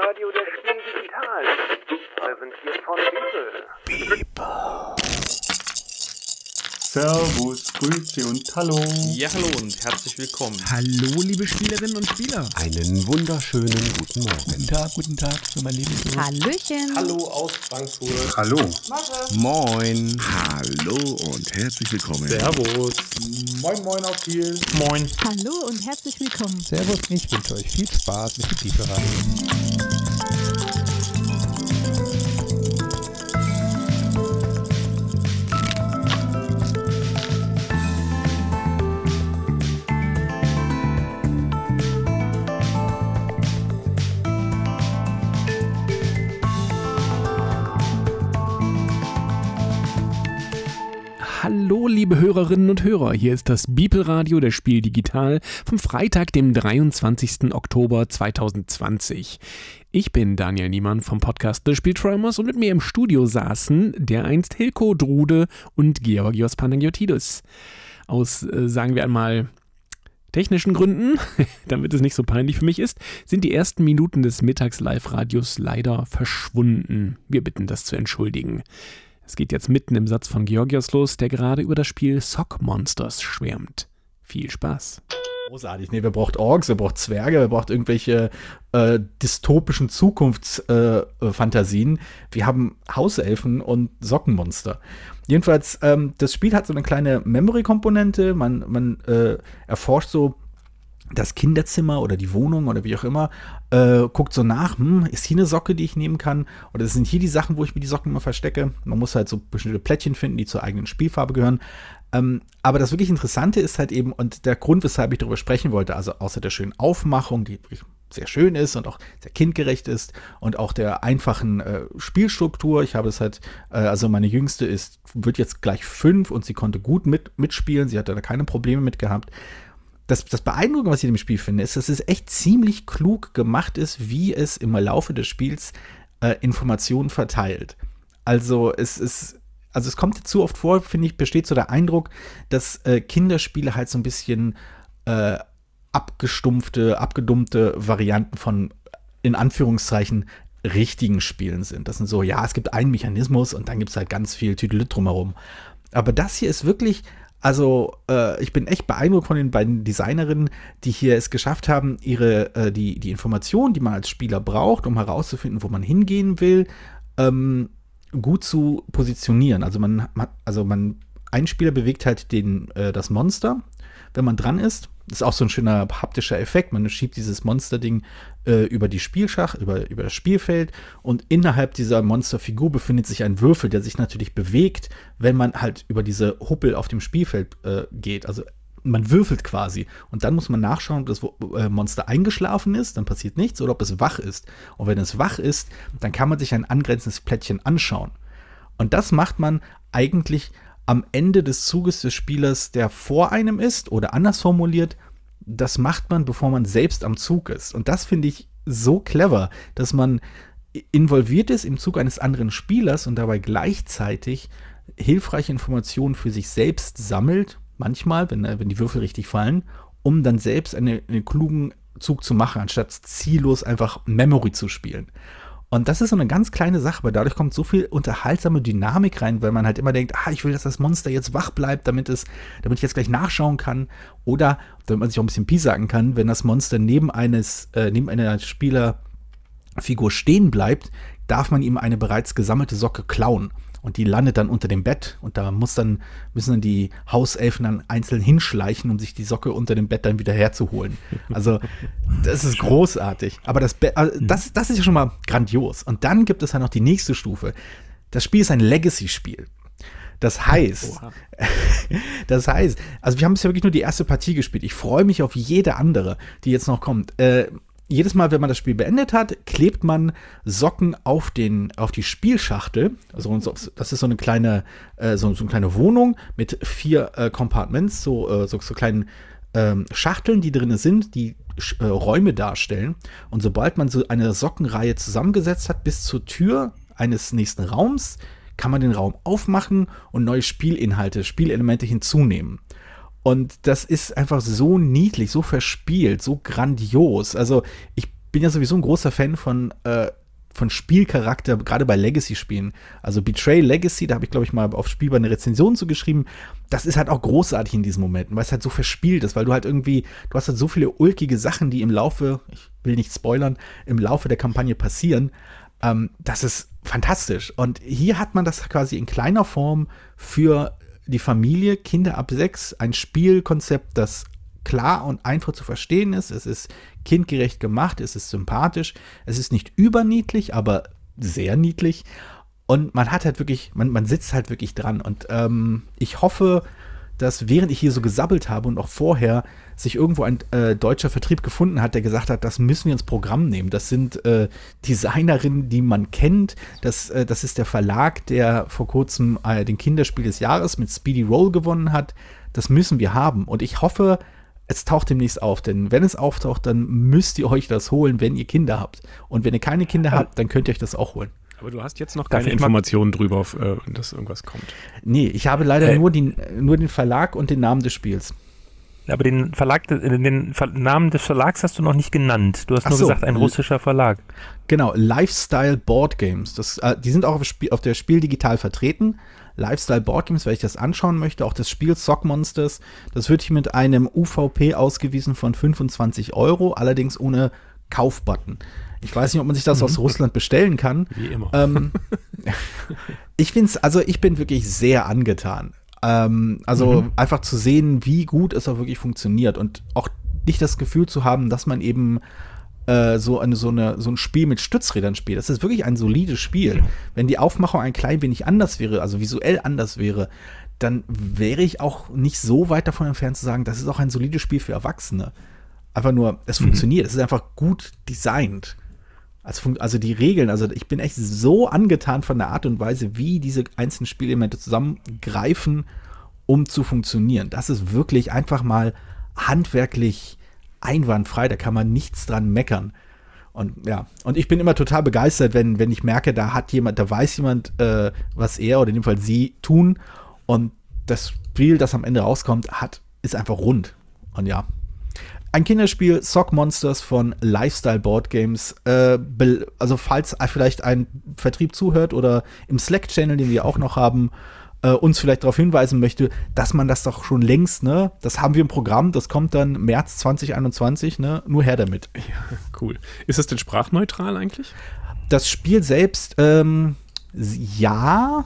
Spielradio der Spiel Digital. Präsentiert von Beeple. Servus, Grüße und Hallo. Ja, hallo und herzlich willkommen. Hallo, liebe Spielerinnen und Spieler. Einen wunderschönen guten Morgen. Guten Tag, guten Tag für mein Lieblings. Hallöchen. Hallo aus Frankfurt. Hallo. Moin. Hallo und herzlich willkommen. Servus. Moin, moin auf Kiel. Moin. Hallo und herzlich willkommen. Servus, ich wünsche euch viel Spaß mit dem Lieferanten. Liebe Hörerinnen und Hörer. Hier ist das Bibelradio der Spiel Digital vom Freitag, dem 23. Oktober 2020. Ich bin Daniel Niemann vom Podcast The Spielträumers und mit mir im Studio saßen der einst Hilko Drude und Georgios Panagiotidis. Aus, äh, sagen wir einmal, technischen Gründen, damit es nicht so peinlich für mich ist, sind die ersten Minuten des Mittags-Live-Radios leider verschwunden. Wir bitten das zu entschuldigen. Es geht jetzt mitten im Satz von Georgios los, der gerade über das Spiel Sock Monsters schwärmt. Viel Spaß. Großartig. Nee, wer braucht Orks, wer braucht Zwerge, wer braucht irgendwelche äh, dystopischen Zukunftsfantasien. Äh, Wir haben Hauselfen und Sockenmonster. Jedenfalls, ähm, das Spiel hat so eine kleine Memory-Komponente. Man, man äh, erforscht so das Kinderzimmer oder die Wohnung oder wie auch immer, äh, guckt so nach, hm, ist hier eine Socke, die ich nehmen kann? Oder sind hier die Sachen, wo ich mir die Socken immer verstecke? Man muss halt so bestimmte Plättchen finden, die zur eigenen Spielfarbe gehören. Ähm, aber das wirklich Interessante ist halt eben, und der Grund, weshalb ich darüber sprechen wollte, also außer der schönen Aufmachung, die wirklich sehr schön ist und auch sehr kindgerecht ist und auch der einfachen äh, Spielstruktur. Ich habe es halt, äh, also meine Jüngste ist, wird jetzt gleich fünf und sie konnte gut mit, mitspielen. Sie hatte da keine Probleme mit gehabt das, das Beeindruckende, was ich in dem Spiel finde, ist, dass es echt ziemlich klug gemacht ist, wie es im Laufe des Spiels äh, Informationen verteilt. Also es ist, also es kommt zu oft vor, finde ich, besteht so der Eindruck, dass äh, Kinderspiele halt so ein bisschen äh, abgestumpfte, abgedummte Varianten von in Anführungszeichen richtigen Spielen sind. Das sind so, ja, es gibt einen Mechanismus und dann gibt es halt ganz viel Tüdelüt drumherum. Aber das hier ist wirklich also, äh, ich bin echt beeindruckt von den beiden Designerinnen, die hier es geschafft haben, ihre, äh, die, die Informationen, die man als Spieler braucht, um herauszufinden, wo man hingehen will, ähm, gut zu positionieren. Also man, man, also man, ein Spieler bewegt halt den, äh, das Monster, wenn man dran ist. Das ist auch so ein schöner haptischer Effekt. Man schiebt dieses Monsterding äh, über die Spielschach, über, über das Spielfeld und innerhalb dieser Monsterfigur befindet sich ein Würfel, der sich natürlich bewegt, wenn man halt über diese Huppel auf dem Spielfeld äh, geht. Also man würfelt quasi und dann muss man nachschauen, ob das äh, Monster eingeschlafen ist, dann passiert nichts, oder ob es wach ist. Und wenn es wach ist, dann kann man sich ein angrenzendes Plättchen anschauen. Und das macht man eigentlich am Ende des Zuges des Spielers, der vor einem ist, oder anders formuliert, das macht man, bevor man selbst am Zug ist. Und das finde ich so clever, dass man involviert ist im Zug eines anderen Spielers und dabei gleichzeitig hilfreiche Informationen für sich selbst sammelt, manchmal, wenn, wenn die Würfel richtig fallen, um dann selbst eine, einen klugen Zug zu machen, anstatt ziellos einfach Memory zu spielen. Und das ist so eine ganz kleine Sache, aber dadurch kommt so viel unterhaltsame Dynamik rein, weil man halt immer denkt, ah, ich will, dass das Monster jetzt wach bleibt, damit es, damit ich jetzt gleich nachschauen kann. Oder damit man sich auch ein bisschen piesacken kann, wenn das Monster neben eines, äh, neben einer Spielerfigur stehen bleibt, darf man ihm eine bereits gesammelte Socke klauen. Und die landet dann unter dem Bett und da muss dann, müssen dann die Hauselfen dann einzeln hinschleichen, um sich die Socke unter dem Bett dann wieder herzuholen. Also, das ist großartig. Aber das, Be also das, das ist ja schon mal grandios. Und dann gibt es ja noch die nächste Stufe. Das Spiel ist ein Legacy-Spiel. Das heißt, das heißt, also wir haben bisher wirklich nur die erste Partie gespielt. Ich freue mich auf jede andere, die jetzt noch kommt. Äh, jedes Mal, wenn man das Spiel beendet hat, klebt man Socken auf, den, auf die Spielschachtel. Also das ist so eine kleine, äh, so, so, eine kleine Wohnung mit vier äh, Compartments, so, äh, so, so, kleinen ähm, Schachteln, die drin sind, die äh, Räume darstellen. Und sobald man so eine Sockenreihe zusammengesetzt hat bis zur Tür eines nächsten Raums, kann man den Raum aufmachen und neue Spielinhalte, Spielelemente hinzunehmen. Und das ist einfach so niedlich, so verspielt, so grandios. Also ich bin ja sowieso ein großer Fan von, äh, von Spielcharakter, gerade bei Legacy-Spielen. Also Betray Legacy, da habe ich, glaube ich, mal auf Spielbar eine Rezension zu geschrieben. Das ist halt auch großartig in diesen Momenten, weil es halt so verspielt ist, weil du halt irgendwie, du hast halt so viele ulkige Sachen, die im Laufe, ich will nicht spoilern, im Laufe der Kampagne passieren. Ähm, das ist fantastisch. Und hier hat man das quasi in kleiner Form für die Familie, Kinder ab sechs, ein Spielkonzept, das klar und einfach zu verstehen ist. Es ist kindgerecht gemacht, es ist sympathisch, es ist nicht überniedlich, aber sehr niedlich. Und man hat halt wirklich, man, man sitzt halt wirklich dran. Und ähm, ich hoffe, dass während ich hier so gesabbelt habe und auch vorher sich irgendwo ein äh, deutscher Vertrieb gefunden hat, der gesagt hat, das müssen wir ins Programm nehmen. Das sind äh, Designerinnen, die man kennt. Das, äh, das ist der Verlag, der vor kurzem äh, den Kinderspiel des Jahres mit Speedy Roll gewonnen hat. Das müssen wir haben. Und ich hoffe, es taucht demnächst auf. Denn wenn es auftaucht, dann müsst ihr euch das holen, wenn ihr Kinder habt. Und wenn ihr keine Kinder habt, dann könnt ihr euch das auch holen. Aber du hast jetzt noch keine Informationen drüber, auf, äh, dass irgendwas kommt. Nee, ich habe leider Äh. nur, den, nur den Verlag und den Namen des Spiels. Aber den Verlag, den Ver Namen des Verlags hast du noch nicht genannt. Du hast Ach nur so. gesagt, ein russischer Verlag. Genau, Lifestyle Board Games. Das, äh, die sind auch auf, Spiel, auf der Spiel digital vertreten. Lifestyle Board Games, weil ich das anschauen möchte, auch das Spiel Sock Monsters. Das wird hier mit einem UVP ausgewiesen von 25 Euro, allerdings ohne Kaufbutton. Ich weiß nicht, ob man sich das aus Russland bestellen kann. Wie immer. Ähm, ich finde es, also ich bin wirklich sehr angetan. Ähm, also einfach zu sehen, wie gut es auch wirklich funktioniert und auch nicht das Gefühl zu haben, dass man eben äh, so, eine, so, eine, so ein Spiel mit Stützrädern spielt. Das ist wirklich ein solides Spiel. Wenn die Aufmachung ein klein wenig anders wäre, also visuell anders wäre, dann wäre ich auch nicht so weit davon entfernt zu sagen, das ist auch ein solides Spiel für Erwachsene. Einfach nur, es funktioniert, es ist einfach gut designt. Also, also die Regeln, also ich bin echt so angetan von der Art und Weise, wie diese einzelnen Spielelemente zusammengreifen, um zu funktionieren. Das ist wirklich einfach mal handwerklich einwandfrei, da kann man nichts dran meckern. Und ja, und ich bin immer total begeistert, wenn, wenn ich merke, da hat jemand, da weiß jemand, äh, was er oder in dem Fall sie tun. Und das Spiel, das am Ende rauskommt, hat, ist einfach rund. Und ja, ein Kinderspiel, Sock Monsters von Lifestyle Board Games. Äh, also, falls vielleicht ein Vertrieb zuhört oder im Slack-Channel, den wir auch noch haben, äh, uns vielleicht darauf hinweisen möchte, dass man das doch schon längst, ne, das haben wir im Programm, das kommt dann März 2021, ne, nur her damit. Cool. Ist das denn sprachneutral eigentlich? Das Spiel selbst, ähm, ja.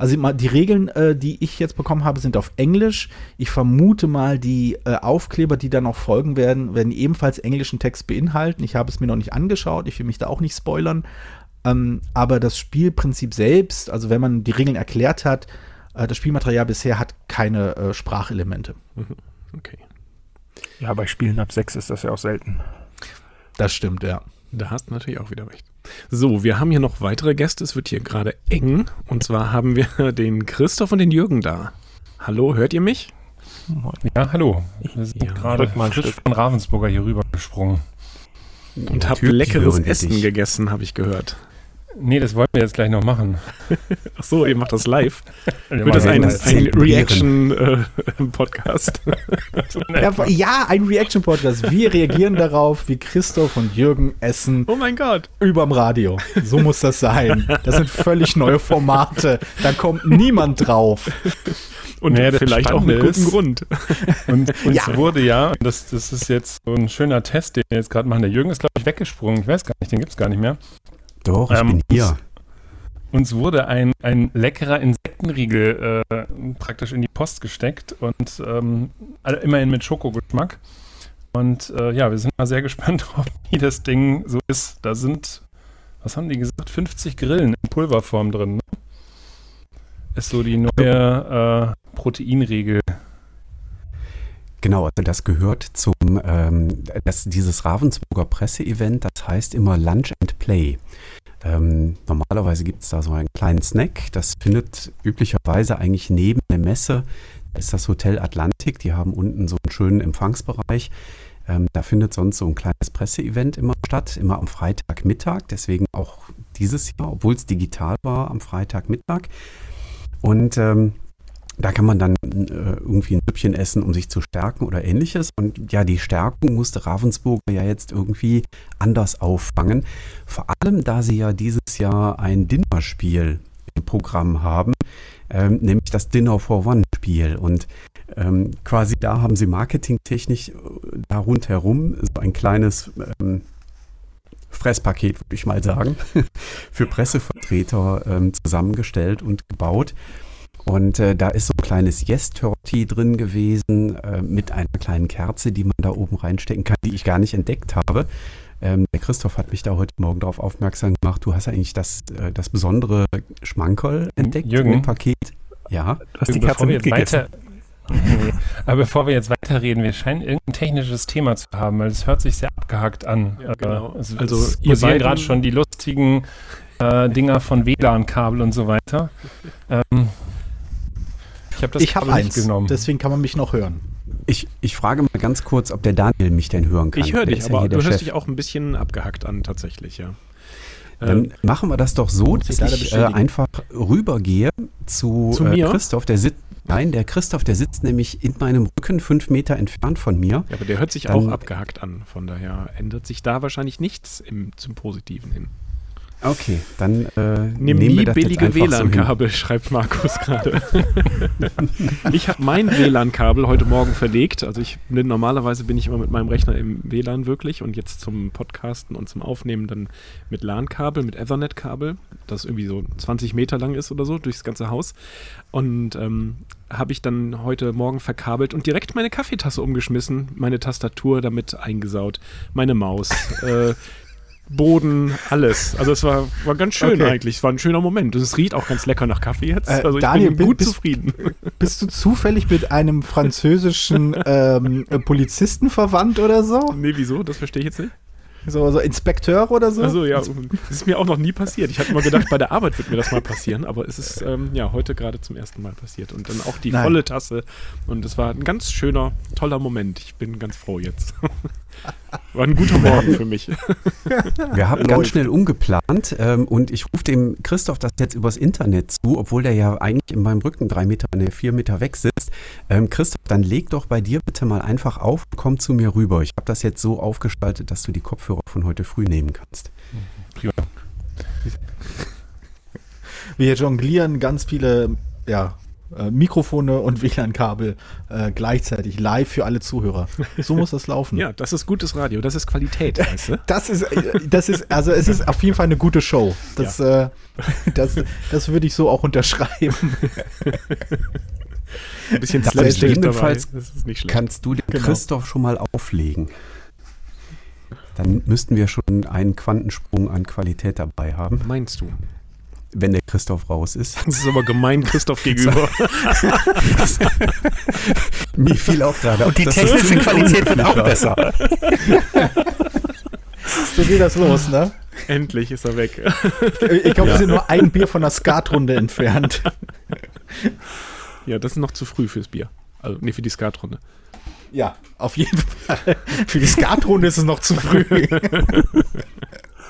Also die Regeln, äh, die ich jetzt bekommen habe, sind auf Englisch. Ich vermute mal, die äh, Aufkleber, die dann noch folgen werden, werden ebenfalls englischen Text beinhalten. Ich habe es mir noch nicht angeschaut. Ich will mich da auch nicht spoilern. Ähm, aber das Spielprinzip selbst, also wenn man die Regeln erklärt hat, äh, das Spielmaterial bisher hat keine äh, Sprachelemente. Okay. Ja, bei Spielen ab sechs ist das ja auch selten. Das stimmt, ja. Da hast du natürlich auch wieder recht. So, wir haben hier noch weitere Gäste. Es wird hier gerade eng. Und zwar haben wir den Christoph und den Jürgen da. Hallo, hört ihr mich? Ja, hallo. Wir sind Ja, gerade mal ein frisch Stück. von Ravensburger hier rüber gesprungen. Und habt leckeres Essen dich. gegessen, habe ich gehört. Nee, das wollten wir jetzt gleich noch machen. Ach so, ihr macht das live. Wir Wird das ein, ein. Reaction-Podcast? Ja, ja, ein Reaction-Podcast. Wir reagieren darauf, wie Christoph und Jürgen essen. oh mein Gott. überm Radio. So muss das sein. Das sind völlig neue Formate. Da kommt niemand drauf. Und Naja, vielleicht auch mit Spannende gutem ist- Grund. Und uns Ja. wurde ja, das, das ist jetzt so ein schöner Test, den wir jetzt gerade machen. Der Jürgen ist, glaube ich, weggesprungen. Ich weiß gar nicht, den gibt es gar nicht mehr. Doch, ich Ähm, bin hier. Uns wurde ein, ein leckerer Insektenriegel äh, praktisch in die Post gesteckt und ähm, immerhin mit Schokogeschmack. Und äh, ja, wir sind mal sehr gespannt drauf, wie das Ding so ist. Da sind, was haben die gesagt, 50 Grillen in Pulverform drin. Ne? Ist so die neue äh, Proteinriegel. Genau, also das gehört zum, ähm, das, dieses Ravensburger Presseevent, das heißt immer Lunch and Play. Ähm, normalerweise gibt es da so einen kleinen Snack, das findet üblicherweise eigentlich neben der Messe, ist das Hotel Atlantik, die haben unten so einen schönen Empfangsbereich. Ähm, da findet sonst so ein kleines Presseevent immer statt, immer am Freitagmittag, deswegen auch dieses Jahr, obwohl es digital war, am Freitagmittag. Und ähm, Da kann man dann äh, irgendwie ein Süppchen essen, um sich zu stärken oder ähnliches. Und ja, die Stärkung musste Ravensburger ja jetzt irgendwie anders auffangen. Vor allem, da sie ja dieses Jahr ein Dinnerspiel im Programm haben, ähm, nämlich das Dinner for One Spiel. Und ähm, quasi da haben sie marketingtechnisch äh, da rundherum so ein kleines ähm, Fresspaket, würde ich mal sagen, für Pressevertreter ähm, zusammengestellt und gebaut. Und äh, da ist so ein kleines Yes-Torti drin gewesen äh, mit einer kleinen Kerze, die man da oben reinstecken kann, die ich gar nicht entdeckt habe. Ähm, der Christoph hat mich da heute Morgen darauf aufmerksam gemacht. Du hast eigentlich das, äh, das besondere Schmankerl entdeckt Jürgen? im Paket. Ja. Du hast die Bevor Kerze wir jetzt mitgegessen. Nee. Aber bevor wir jetzt weiterreden, wir scheinen irgendein technisches Thema zu haben, weil es hört sich sehr abgehackt an. Ja, genau. Äh, Es, Also, es ihr beiden- gerade schon die lustigen äh, Dinger von WLAN-Kabel und so weiter. Ähm, ich habe das ich Kabel eins, nicht genommen. deswegen kann man mich noch hören. Ich, ich frage mal ganz kurz, ob der Daniel mich denn hören kann. Ich höre dich, ja aber hier du der hörst Chef. dich auch ein bisschen abgehackt an, tatsächlich, ja. Dann Ähm, machen wir das doch so, dass leider ich äh, einfach rübergehe zu, Zu äh? Christoph. Der sitzt, nein, der Christoph, der sitzt nämlich in meinem Rücken fünf Meter entfernt von mir. ja, aber der hört sich Dann- auch abgehackt an. Von daher ändert sich da wahrscheinlich nichts im, zum Positiven hin. Okay, dann äh, Nimm nehmen nie wir billige einfach so. WLAN-Kabel, schreibt Markus gerade. ich habe mein WLAN-Kabel heute Morgen verlegt. Also ich bin, normalerweise bin ich immer mit meinem Rechner im WLAN wirklich und jetzt zum Podcasten und zum Aufnehmen dann mit LAN-Kabel, mit Ethernet-Kabel, das irgendwie so 20 Meter lang ist oder so durchs ganze Haus. Und ähm, habe ich dann heute Morgen verkabelt und direkt meine Kaffeetasse umgeschmissen, meine Tastatur damit eingesaut, meine Maus, äh, Boden, alles. Also es war, war ganz schön Okay. eigentlich. Es war ein schöner Moment. Und es riecht auch ganz lecker nach Kaffee jetzt. Äh, also ich Daniel, bin gut bist- zufrieden. Bist du zufällig mit einem französischen ähm, äh, Polizisten verwandt oder so? nee, wieso? Das verstehe ich jetzt nicht. So, so Inspekteur oder so? Also ja, das ist mir auch noch nie passiert. Ich hatte immer gedacht, bei der Arbeit wird mir das mal passieren, aber es ist ähm, ja heute gerade zum ersten Mal passiert. Und dann auch die Nein. volle Tasse. Und es war ein ganz schöner, toller Moment. Ich bin ganz froh jetzt. War ein guter Morgen für mich. Wir haben ganz schnell umgeplant ähm, und ich rufe dem Christoph das jetzt übers Internet zu, obwohl der ja eigentlich in meinem Rücken drei Meter, ne, vier Meter weg sitzt. Ähm, Christoph, dann leg doch bei dir bitte mal einfach auf und komm zu mir rüber. Ich habe das jetzt so aufgestaltet, dass du die Kopfhörer von heute früh nehmen kannst. Prima. Wir jonglieren ganz viele ja, äh, Mikrofone und WLAN-Kabel äh, gleichzeitig live für alle Zuhörer. So muss das laufen. Ja, das ist gutes Radio. Das ist Qualität, weißt du? Das ist, äh, das ist, also es ist auf jeden Fall eine gute Show. Das, äh, das, das würde ich so auch unterschreiben. Ein bisschen Ja, Slapstick dabei. Das ist nicht schlecht. Kannst du den Genau. Christoph schon mal auflegen? Dann müssten wir schon einen Quantensprung an Qualität dabei haben, Meinst du? Wenn der Christoph raus ist. Das ist aber gemein Christoph gegenüber. Mir fiel auch gerade Und die technische Qualität wird auch besser. So geht das los, ne? Endlich ist er weg. Ich glaube, wir sind nur ein Bier von der Skatrunde entfernt. Ja, das ist noch zu früh fürs Bier. Also, nee, für die Skatrunde. Ja, auf jeden Fall. Für die Skatrunde ist es noch zu früh.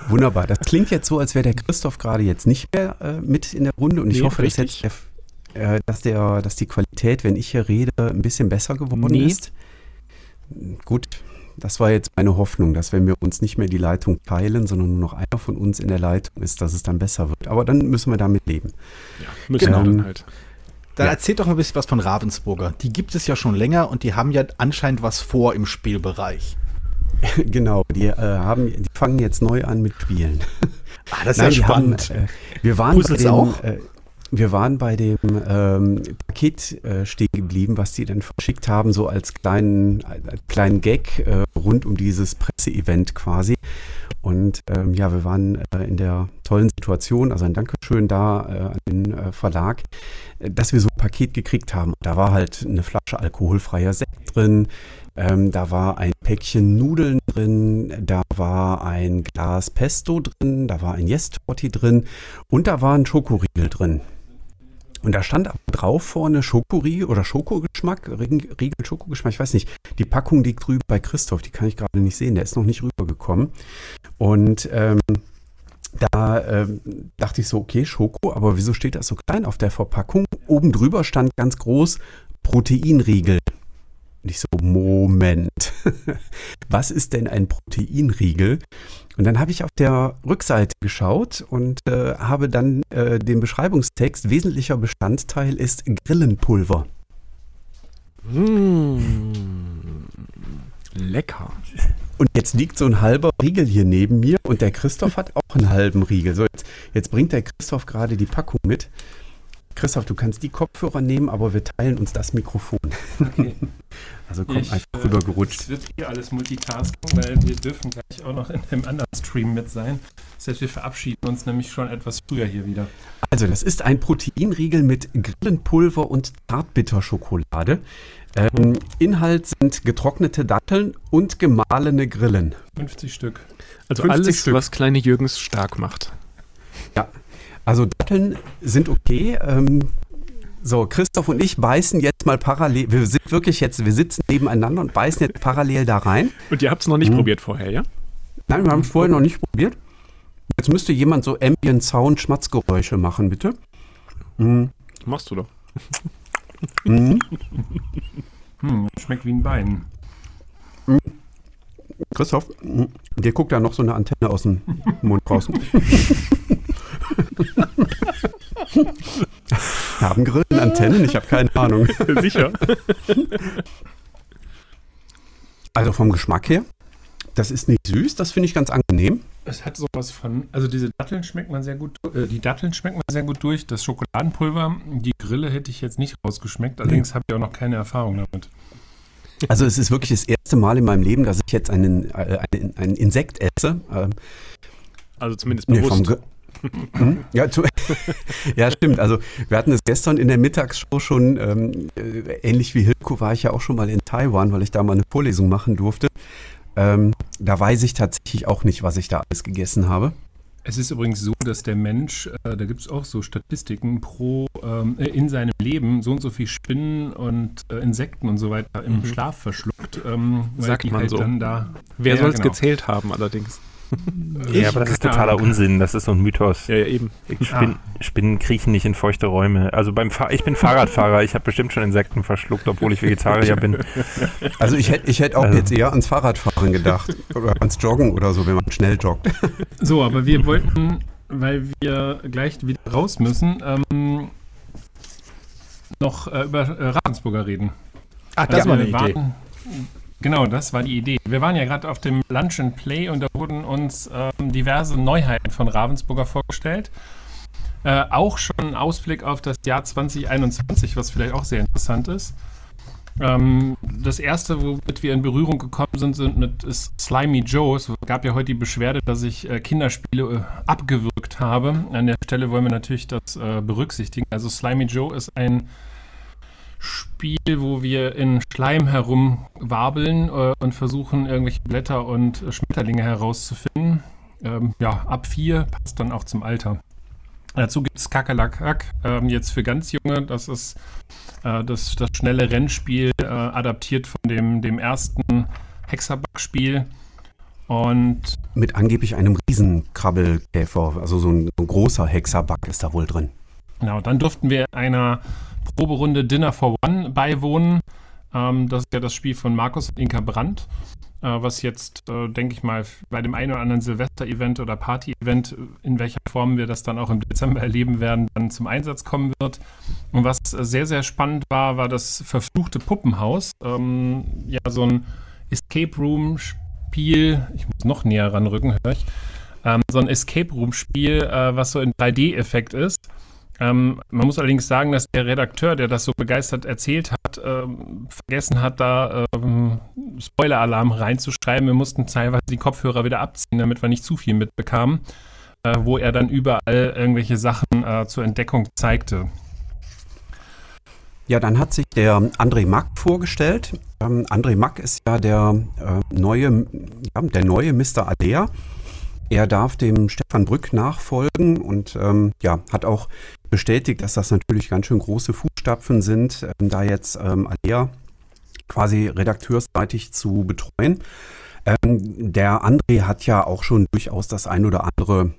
Wunderbar. Das klingt jetzt so, als wäre der Christoph gerade jetzt nicht mehr äh, mit in der Runde und ich Nee, hoffe, dass, jetzt der, äh, dass, der, dass die Qualität, wenn ich hier rede, ein bisschen besser geworden Nee. ist. Gut, das war jetzt meine Hoffnung, dass wenn wir uns nicht mehr die Leitung teilen, sondern nur noch einer von uns in der Leitung ist, dass es dann besser wird. Aber dann müssen wir damit leben. Ja, müssen Genau. wir dann halt. Dann Ja. erzählt doch mal ein bisschen was von Ravensburger. Die gibt es ja schon länger und die haben ja anscheinend was vor im Spielbereich. genau, die, äh, haben, die fangen jetzt neu an mit Spielen. Ah, das ist Nein, ja spannend. Haben, äh, wir waren Puzzles bei dem, auch? Äh, wir waren bei dem ähm, Paket äh, stehen geblieben, was die dann verschickt haben, so als kleinen, als kleinen Gag äh, rund um dieses Presseevent quasi. Und ähm, ja, wir waren äh, in der tollen Situation, also ein Dankeschön da äh, an den äh, Verlag, äh, dass wir so ein Paket gekriegt haben. Da war halt eine Flasche alkoholfreier Sekt drin, ähm, da war ein Päckchen Nudeln drin, da war ein Glas Pesto drin, da war ein Yes-Torti drin und da war ein Schokoriegel drin. Und da stand drauf vorne Schokoriegel oder Schokogeschmack, Riegel Schokogeschmack, ich weiß nicht. Die Packung liegt drüben bei Christoph, die kann ich gerade nicht sehen, der ist noch nicht rübergekommen. Und ähm, da ähm, dachte ich so, okay, Schoko, aber wieso steht das so klein auf der Verpackung? Oben drüber stand ganz groß Proteinriegel. Und ich so, Moment, was ist denn ein Proteinriegel? Und dann habe ich auf der Rückseite geschaut und äh, habe dann äh, den Beschreibungstext, wesentlicher Bestandteil ist Grillenpulver. Mmh, lecker. Und jetzt liegt so ein halber Riegel hier neben mir und der Christoph hat auch einen halben Riegel. So, jetzt, jetzt bringt der Christoph gerade die Packung mit. Christoph, du kannst die Kopfhörer nehmen, aber wir teilen uns das Mikrofon. Okay. Also komm Ich, einfach äh, rübergerutscht. Es wird hier alles Multitasking, weil wir dürfen gleich auch noch in dem anderen Stream mit sein. Das heißt, wir verabschieden uns nämlich schon etwas früher hier wieder. Also das ist ein Proteinriegel mit Grillenpulver und Zartbitterschokolade. Ähm, Inhalt sind getrocknete Datteln und gemahlene Grillen. 50 Stück. Also 50 alles, Stück. was kleine Jürgens stark macht. Ja, also Datteln sind okay. Ähm, so, Christoph und ich beißen jetzt mal parallel. Wir sind wirklich jetzt, wir sitzen nebeneinander und beißen jetzt parallel da rein. Und ihr habt es noch nicht Mhm. probiert vorher, ja? Nein, wir haben es vorher noch nicht probiert. Jetzt müsste jemand so Ambient Sound Schmatzgeräusche machen, bitte. Mhm. Machst du doch. Mhm. Hm, schmeckt wie ein Bein. Christoph, mhm. dir guckt da noch so eine Antenne aus dem Mund raus. Haben Grillen Antennen? Ich habe keine Ahnung. Sicher. Also vom Geschmack her, das ist nicht süß, das finde ich ganz angenehm. Es hat sowas von, also diese Datteln schmeckt man sehr gut, äh, die Datteln schmeckt man sehr gut durch. Das Schokoladenpulver, die Grille hätte ich jetzt nicht rausgeschmeckt. Allerdings habe ich auch noch keine Erfahrung damit. Also es ist wirklich das erste Mal in meinem Leben, dass ich jetzt einen, äh, einen, einen Insekt esse. Ähm, Also zumindest nee, bewusst. Hm? Ja, zu, ja, stimmt. Also wir hatten es gestern in der Mittagsshow schon, ähm, äh, ähnlich wie Hilko war ich ja auch schon mal in Taiwan, weil ich da mal eine Vorlesung machen durfte. Ähm, da weiß ich tatsächlich auch nicht, was ich da alles gegessen habe. Es ist übrigens so, dass der Mensch, äh, da gibt es auch so Statistiken, pro ähm, äh, in seinem Leben so und so viel Spinnen und äh, Insekten und so weiter im Mhm. Schlaf verschluckt. Ähm, weil Sagt die man halt so. Dann da, Wer Ja, soll es genau. gezählt haben allerdings? Ja, aber das ist totaler. Unsinn. Das ist so ein Mythos. Ja, ja, eben. Spin Spinnen kriechen nicht in feuchte Räume. Also beim Fahr ich bin Fahrradfahrer. Ich habe bestimmt schon Insekten verschluckt, obwohl ich Vegetarier bin. Also ich hätte ich hätt auch Also- jetzt eher ans Fahrradfahren gedacht oder ans Joggen oder so, wenn man schnell joggt. So, aber wir wollten, weil wir gleich wieder raus müssen, ähm, noch äh, über äh, Ravensburger reden. Ach, das Also war eine Idee. waren- Genau, das war die Idee. Wir waren ja gerade auf dem Lunch and Play und da wurden uns ähm, diverse Neuheiten von Ravensburger vorgestellt. Äh, auch schon ein Ausblick auf das Jahr 2021, was vielleicht auch sehr interessant ist. Ähm, das erste, womit wir in Berührung gekommen sind, sind mit ist Slimy Joe. Es gab ja heute die Beschwerde, dass ich äh, Kinderspiele äh, abgewürgt habe. An der Stelle wollen wir natürlich das äh, berücksichtigen. Also Slimy Joe ist ein Spiel, wo wir in Schleim herumwabeln äh, und versuchen, irgendwelche Blätter und äh, Schmetterlinge herauszufinden. Ähm, ja, ab vier passt dann auch zum Alter. Dazu gibt es Kakerlakak, ähm, jetzt für ganz Junge. Das ist äh, das, das schnelle Rennspiel, äh, adaptiert von dem, dem ersten Hexaback-Spiel. Und Mit angeblich einem Riesenkrabbelkäfer, also so ein, so ein großer Hexerback ist da wohl drin. Genau, dann durften wir einer Proberunde Dinner for One beiwohnen. Ähm, das ist ja das Spiel von Markus und Inka Brandt, äh, was jetzt, äh, denke ich mal, bei dem einen oder anderen Silvester-Event oder Party-Event, äh, in welcher Form wir das dann auch im Dezember erleben werden, dann zum Einsatz kommen wird. Und was äh, sehr, sehr spannend war, war das verfluchte Puppenhaus. Ähm, ja, so ein Escape Room-Spiel, ich muss noch näher ranrücken, höre ich. Ähm, so ein Escape Room-Spiel, äh, was so in 3D-Effekt ist. Ähm, man muss allerdings sagen, dass der Redakteur, der das so begeistert erzählt hat, ähm, vergessen hat, da ähm, Spoiler-Alarm reinzuschreiben. Wir mussten teilweise die Kopfhörer wieder abziehen, damit wir nicht zu viel mitbekamen, äh, wo er dann überall irgendwelche Sachen äh, zur Entdeckung zeigte. Ja, dann hat sich der André Mack vorgestellt. Ähm, André Mack ist ja der, äh, neue, ja, der neue Mr. Alea. Er darf dem Stefan Brück nachfolgen und ähm, ja, hat auch bestätigt, dass das natürlich ganz schön große Fußstapfen sind, ähm, da jetzt ähm, Alea quasi redakteurseitig zu betreuen. Ähm, der André hat ja auch schon durchaus das ein oder andere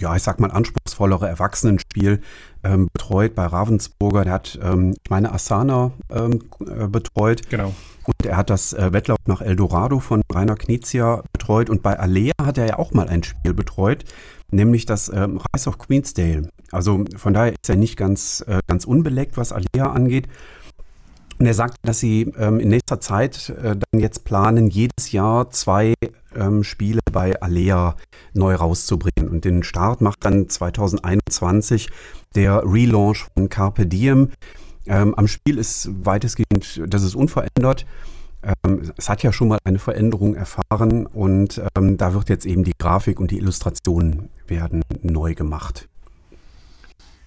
ja, ich sag mal, anspruchsvollere Erwachsenenspiel ähm, betreut bei Ravensburger. Der hat, ähm, ich meine, Asana ähm, äh, betreut. Genau. Und er hat das äh, Wettlauf nach Eldorado von Rainer Knizia betreut. Und bei Alea hat er ja auch mal ein Spiel betreut, nämlich das ähm, Rise of Queensdale. Also von daher ist er nicht ganz, äh, ganz unbeleckt, was Alea angeht. Und er sagt, dass sie ähm, in nächster Zeit äh, dann jetzt planen, jedes Jahr zwei ähm, Spiele bei Alea neu rauszubringen. Und den Start macht dann 2021 der Relaunch von Carpe Diem. Ähm, am Spiel ist weitestgehend, das ist unverändert. Ähm, es hat ja schon mal eine Veränderung erfahren und ähm, da wird jetzt eben die Grafik und die Illustrationen werden neu gemacht.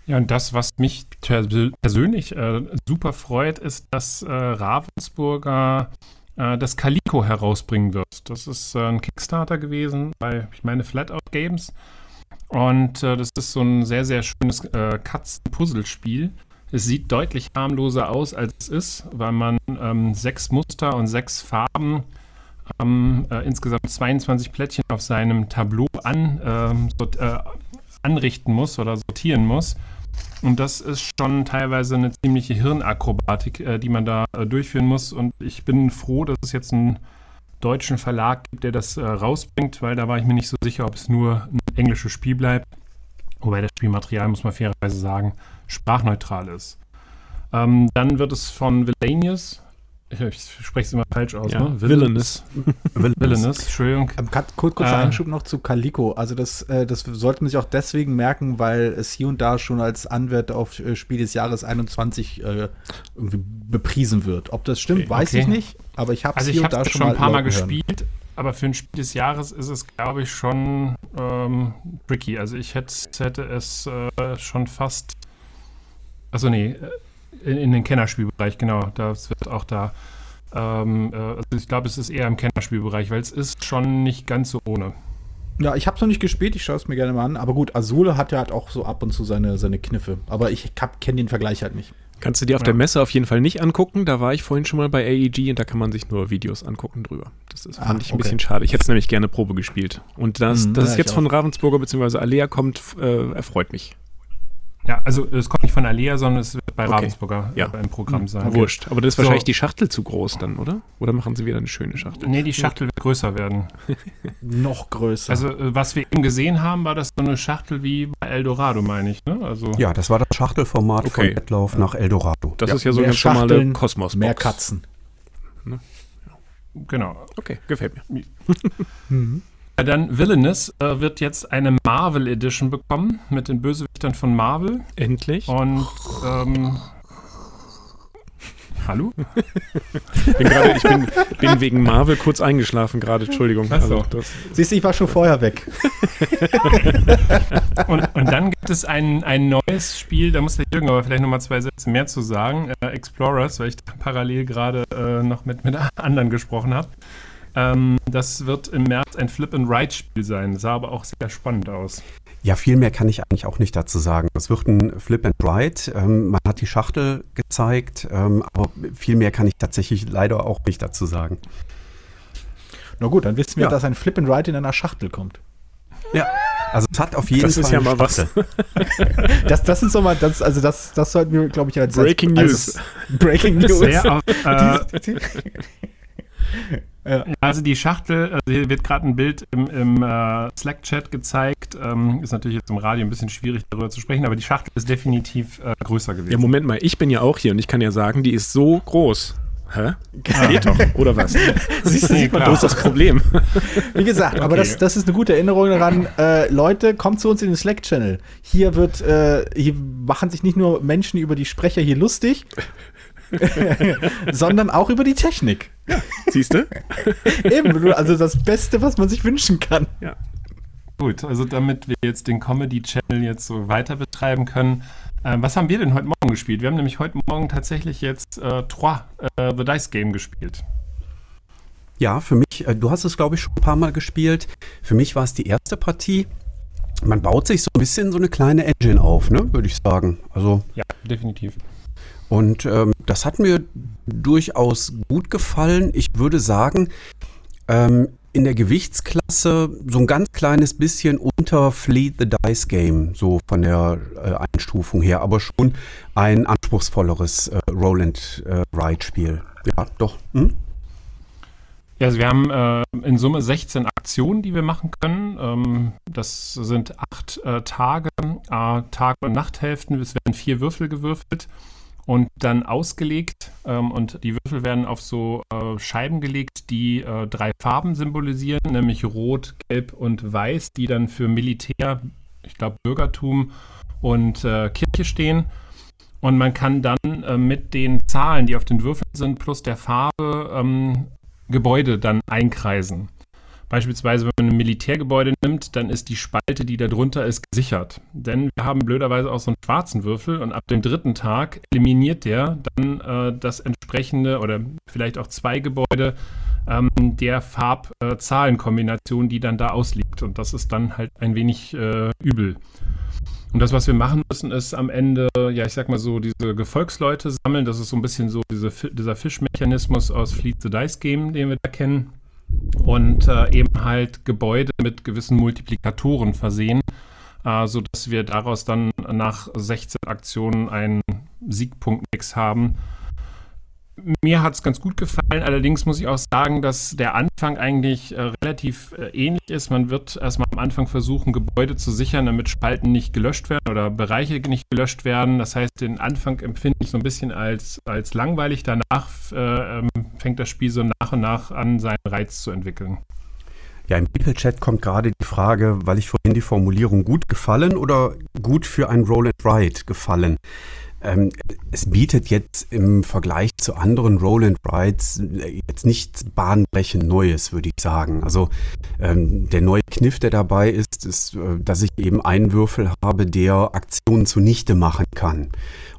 Ja, und das, was mich persönlich äh, super freut, ist, dass äh, Ravensburger äh, das Calico herausbringen wird. Das ist äh, ein Kickstarter gewesen bei, ich meine, Flatout Games. Und äh, das ist so ein sehr, sehr schönes äh, Katzen-Puzzlespiel. Es sieht deutlich harmloser aus, als es ist, weil man ähm, sechs Muster und sechs Farben, ähm, insgesamt 22 Plättchen auf seinem Tableau an, ähm, so, anrichten muss oder sortieren muss. Und das ist schon teilweise eine ziemliche Hirnakrobatik, äh, die man da äh, durchführen muss. Und ich bin froh, dass es jetzt einen deutschen Verlag gibt, der das äh, rausbringt, weil da war ich mir nicht so sicher, ob es nur ein englisches Spiel bleibt. Wobei das Spielmaterial, muss man fairerweise sagen, sprachneutral ist. Ähm, dann wird es von Villanius ich spreche es immer falsch aus, ja, ne? Villainous. Villainous, Entschuldigung. Ähm, kurz, kurzer äh, Einschub noch zu Calico. Also das, äh, das sollte man sich auch deswegen merken, weil es hier und da schon als Anwärter auf äh, Spiel des Jahres 21 äh, irgendwie bepriesen wird. Ob das stimmt, okay, weiß okay. ich nicht, aber ich habe es also hier und da schon, schon ein paar Mal gespielt, aber für ein Spiel des Jahres ist es, glaube ich, schon ähm, tricky. Also ich hätte, es äh, schon fast also nee, in, in den Kennerspielbereich, genau. Das wird auch da. Ähm, äh, also ich glaube, es ist eher im Kennerspielbereich, weil es ist schon nicht ganz so ohne. Ja, ich habe es noch nicht gespielt, ich schaue es mir gerne mal an. Aber gut, Azule hat ja halt auch so ab und zu seine, seine Kniffe. Aber ich kenne den Vergleich halt nicht. Kannst du dir auf ja. der Messe auf jeden Fall nicht angucken. Da war ich vorhin schon mal bei AEG und da kann man sich nur Videos angucken drüber. Das ist, fand ah, ich ein okay. bisschen schade. Ich hätte es nämlich gerne Probe gespielt. Und das, mhm, dass es jetzt von Ravensburger bzw. Alea kommt, äh, erfreut mich. Ja, also es kommt nicht von Alea, sondern es wird bei okay. Ravensburger ja. im Programm sein. Okay. Wurscht. Aber das ist so. wahrscheinlich die Schachtel zu groß dann, oder? Oder machen sie wieder eine schöne Schachtel? Nee, die Schachtel wird größer werden. Noch größer. Also äh, was wir eben gesehen haben, war das so eine Schachtel wie bei Eldorado, meine ich. Ne? Also ja, das war das Schachtelformat okay. von Wettlauf nach Eldorado. Das ja. ist ja so eine ganz normale Kosmos. -Box. Mehr Katzen. Ne? Genau. Okay, gefällt mir. mhm. Dann Villainous äh, wird jetzt eine Marvel Edition bekommen mit den Bösewichtern von Marvel. Endlich. Und ähm, Hallo? bin grade, ich bin, bin, wegen Marvel kurz eingeschlafen gerade, Entschuldigung. Also, Siehst du, ich war schon vorher weg. und, und, dann gibt es ein, ein neues Spiel, da muss der Jürgen aber vielleicht nochmal zwei Sätze mehr zu sagen. Äh, Explorers, weil ich parallel gerade äh, noch mit, mit anderen gesprochen habe. Ähm, das wird im März ein Flip-and-Ride-Spiel sein. Sah aber auch sehr spannend aus. Ja, viel mehr kann ich eigentlich auch nicht dazu sagen. Es wird ein Flip and Ride. Ähm, man hat die Schachtel gezeigt, ähm, aber viel mehr kann ich tatsächlich leider auch nicht dazu sagen. Na gut, dann wissen wir, ja. dass ein Flip and Ride in einer Schachtel kommt. Ja, also es hat auf jeden das Fall. Das ist ja mal was. das, das sind so mal, das, also das, das sollten wir, glaube ich, als Breaking als, News. Breaking News. Sehr auf, äh, ja. Also die Schachtel, also hier wird gerade ein Bild im, im äh, Slack-Chat gezeigt. Ähm, ist natürlich jetzt im Radio ein bisschen schwierig darüber zu sprechen, aber die Schachtel ist definitiv äh, größer gewesen. Ja, Moment mal, ich bin ja auch hier und ich kann ja sagen, die ist so groß. Hä? Geht doch, oder was? Siehst du, sieht man, das ist das Problem. Wie gesagt, okay. aber das, das ist eine gute Erinnerung daran. Äh, Leute, kommt zu uns in den Slack-Channel. Hier wird, äh, hier machen sich nicht nur Menschen über die Sprecher hier lustig, sondern auch über die Technik. Ja, siehst du? Eben, also das Beste, was man sich wünschen kann. Ja. Gut, also damit wir jetzt den Comedy-Channel jetzt so weiter betreiben können, äh, was haben wir denn heute Morgen gespielt? Wir haben nämlich heute Morgen tatsächlich jetzt äh, Trois, äh, The Dice Game gespielt. Ja, für mich, äh, du hast es glaube ich schon ein paar Mal gespielt. Für mich war es die erste Partie. Man baut sich so ein bisschen so eine kleine Engine auf, ne, würde ich sagen. Also ja, definitiv. Und ähm, das hat mir durchaus gut gefallen. Ich würde sagen, ähm, in der Gewichtsklasse so ein ganz kleines bisschen unter Fleet the Dice Game, so von der äh, Einstufung her, aber schon ein anspruchsvolleres äh, Roll-and-Ride-Spiel. ja, doch. Hm? Ja, also wir haben äh, in Summe 16 Aktionen, die wir machen können. Ähm, das sind acht äh, Tage, äh, Tag- und Nachthälften. Es werden vier Würfel gewürfelt und dann ausgelegt. Ähm, und die Würfel werden auf so äh, Scheiben gelegt, die äh, drei Farben symbolisieren, nämlich Rot, Gelb und Weiß, die dann für Militär, ich glaube Bürgertum und äh, Kirche stehen. Und man kann dann äh, mit den Zahlen, die auf den Würfeln sind, plus der Farbe ähm, Gebäude dann einkreisen. Beispielsweise, wenn man ein Militärgebäude nimmt, dann ist die Spalte, die da drunter ist, gesichert. Denn wir haben blöderweise auch so einen schwarzen Würfel und ab dem dritten Tag eliminiert der dann äh, das entsprechende oder vielleicht auch zwei Gebäude ähm, der Farb-Zahlen-Kombination, die dann da ausliegt. Und das ist dann halt ein wenig äh, übel. Und das, was wir machen müssen, ist am Ende, ja, ich sag mal so, diese Gefolgsleute sammeln. Das ist so ein bisschen so diese, dieser Fischmechanismus aus Fleet the Dice Game, den wir da kennen. Und äh, eben halt Gebäude mit gewissen Multiplikatoren versehen, äh, sodass wir daraus dann nach 16 Aktionen einen Siegpunktmix haben, mir hat es ganz gut gefallen. Allerdings muss ich auch sagen, dass der Anfang eigentlich äh, relativ äh, ähnlich ist. Man wird erstmal am Anfang versuchen, Gebäude zu sichern, damit Spalten nicht gelöscht werden oder Bereiche nicht gelöscht werden. Das heißt, den Anfang empfinde ich so ein bisschen als, als langweilig. Danach äh, ähm, fängt das Spiel so nach und nach an, seinen Reiz zu entwickeln. Ja, im People-Chat kommt gerade die Frage, weil ich vorhin die Formulierung gut gefallen oder gut für ein Roll and Ride gefallen. Ähm, es bietet jetzt im Vergleich zu anderen Roll and Rides äh, jetzt nicht bahnbrechend Neues, würde ich sagen. Also ähm, der neue Kniff, der dabei ist, ist, äh, dass ich eben einen Würfel habe, der Aktionen zunichte machen kann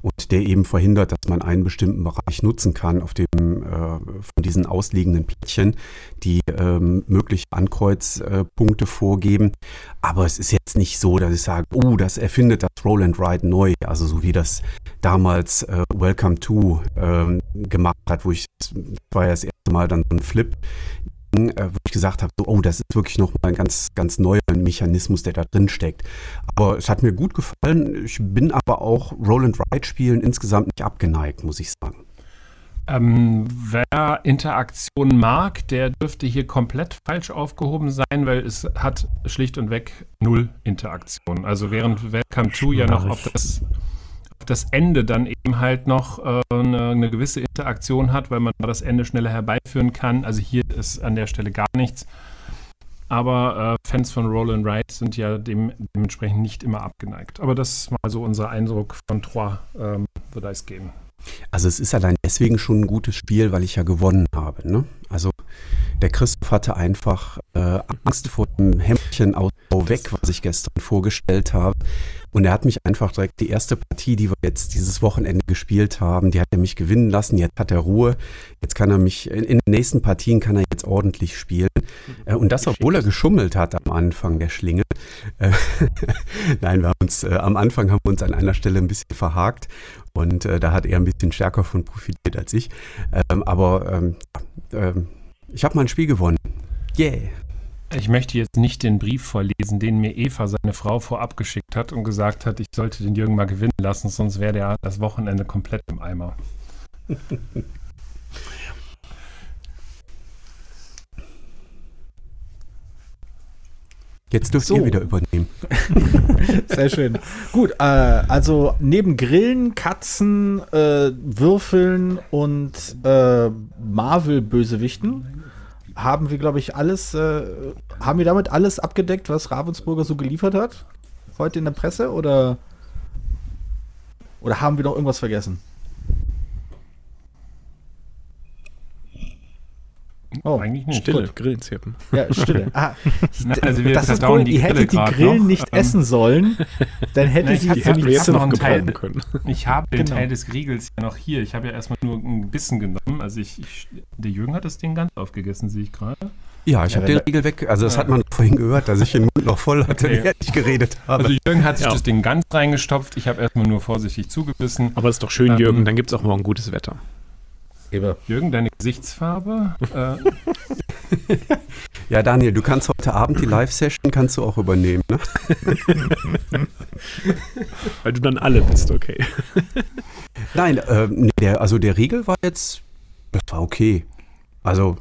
und der eben verhindert, dass man einen bestimmten Bereich nutzen kann auf dem äh, von diesen ausliegenden Plättchen, die ähm, mögliche Ankreuzpunkte äh, vorgeben. Aber es ist jetzt nicht so, dass ich sage, oh, das erfindet das Roll and Ride neu, also so wie das damals äh, Welcome to äh, gemacht hat, wo ich, das war ja das erste Mal dann so ein Flip, äh, wo ich gesagt habe, so, oh, das ist wirklich nochmal ein ganz, ganz neuer Mechanismus, der da drin steckt. Aber es hat mir gut gefallen. Ich bin aber auch Roll-and-Ride-Spielen insgesamt nicht abgeneigt, muss ich sagen. Ähm, wer Interaktion mag, der dürfte hier komplett falsch aufgehoben sein, weil es hat schlicht und weg null Interaktion. Also während Welcome to ja noch auf das das Ende dann eben halt noch äh, eine, eine, gewisse Interaktion hat, weil man das Ende schneller herbeiführen kann. Also hier ist an der Stelle gar nichts. Aber äh, Fans von Roll and Ride sind ja dem, dementsprechend nicht immer abgeneigt. Aber das ist mal so unser Eindruck von Trois ähm, The Dice Game. Also es ist allein deswegen schon ein gutes Spiel, weil ich ja gewonnen habe. Ne? Also der Christoph hatte einfach äh, Angst vor dem Hemdchenausbau weg, was ich gestern vorgestellt habe. Und er hat mich einfach direkt die erste Partie, die wir jetzt dieses Wochenende gespielt haben, die hat er mich gewinnen lassen. Jetzt hat er Ruhe. Jetzt kann er mich, in, in den nächsten Partien kann er jetzt ordentlich spielen. Äh, und das, obwohl er geschummelt hat am Anfang, der Schlingel. Äh, Nein, wir haben uns, äh, am Anfang haben wir uns an einer Stelle ein bisschen verhakt. Und äh, da hat er ein bisschen stärker von profitiert als ich. Ähm, aber ähm, ähm, ich habe mein Spiel gewonnen. Yeah. Ich möchte jetzt nicht den Brief vorlesen, den mir Eva, seine Frau, vorab geschickt hat und gesagt hat, ich sollte den Jürgen mal gewinnen lassen, sonst wäre der das Wochenende komplett im Eimer. Jetzt dürft so. ihr wieder übernehmen. Sehr schön. Gut, äh, also neben Grillen, Katzen, äh, Würfeln und äh, Marvel-Bösewichten haben wir, glaube ich, alles, äh, haben wir damit alles abgedeckt, was Ravensburger so geliefert hat? Heute in der Presse oder, oder haben wir noch irgendwas vergessen? Oh, eigentlich nicht. Stille, Gut. Grillenzirpen. Ja, Stille. Ah, also wir das ist cool. die Ihr hättet die Grillen noch. nicht Ähm, essen sollen, dann hätte ich sie die hab noch einen gebrauchen Teil- können. Ich habe den Genau. Teil des Riegels ja noch hier. Ich habe ja erstmal nur ein Bissen genommen. Also ich, ich der Jürgen hat das Ding ganz aufgegessen, sehe ich gerade. Ja, ich Ja, habe den Riegel weg. Also das Ja. hat man vorhin gehört, dass ich den Mund noch voll hatte, Okay. während ich geredet habe. Also Jürgen hat sich Ja. das Ding ganz reingestopft. Ich habe erstmal nur vorsichtig zugebissen. Aber ist doch schön, Ähm, Jürgen, dann gibt es auch morgen gutes Wetter. Eber. Jürgen, deine Gesichtsfarbe? Äh, Ja, Daniel, du kannst heute Abend die Live-Session kannst du auch übernehmen, ne? Weil du dann alle bist, okay. Nein, äh, nee, der, also der Riegel war jetzt, das war okay. Also,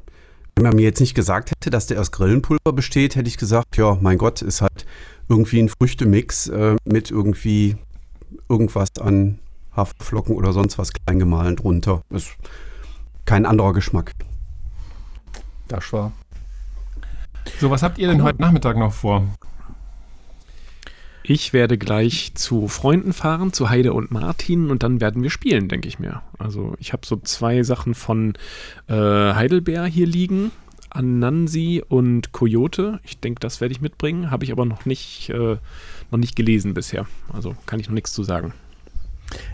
wenn man mir jetzt nicht gesagt hätte, dass der aus Grillenpulver besteht, hätte ich gesagt, ja, mein Gott, ist halt irgendwie ein Früchtemix äh, mit irgendwie irgendwas an Haferflocken oder sonst was klein gemahlen drunter. Ist kein anderer Geschmack. Das war. So, was habt ihr denn heute Nachmittag noch vor? Ich werde gleich zu Freunden fahren, zu Heide und Martin und dann werden wir spielen, denke ich mir. Also ich habe so zwei Sachen von äh, Heidelbeer hier liegen, Anansi und Coyote. Ich denke, das werde ich mitbringen, habe ich aber noch nicht, äh, noch nicht gelesen bisher. Also kann ich noch nichts zu sagen.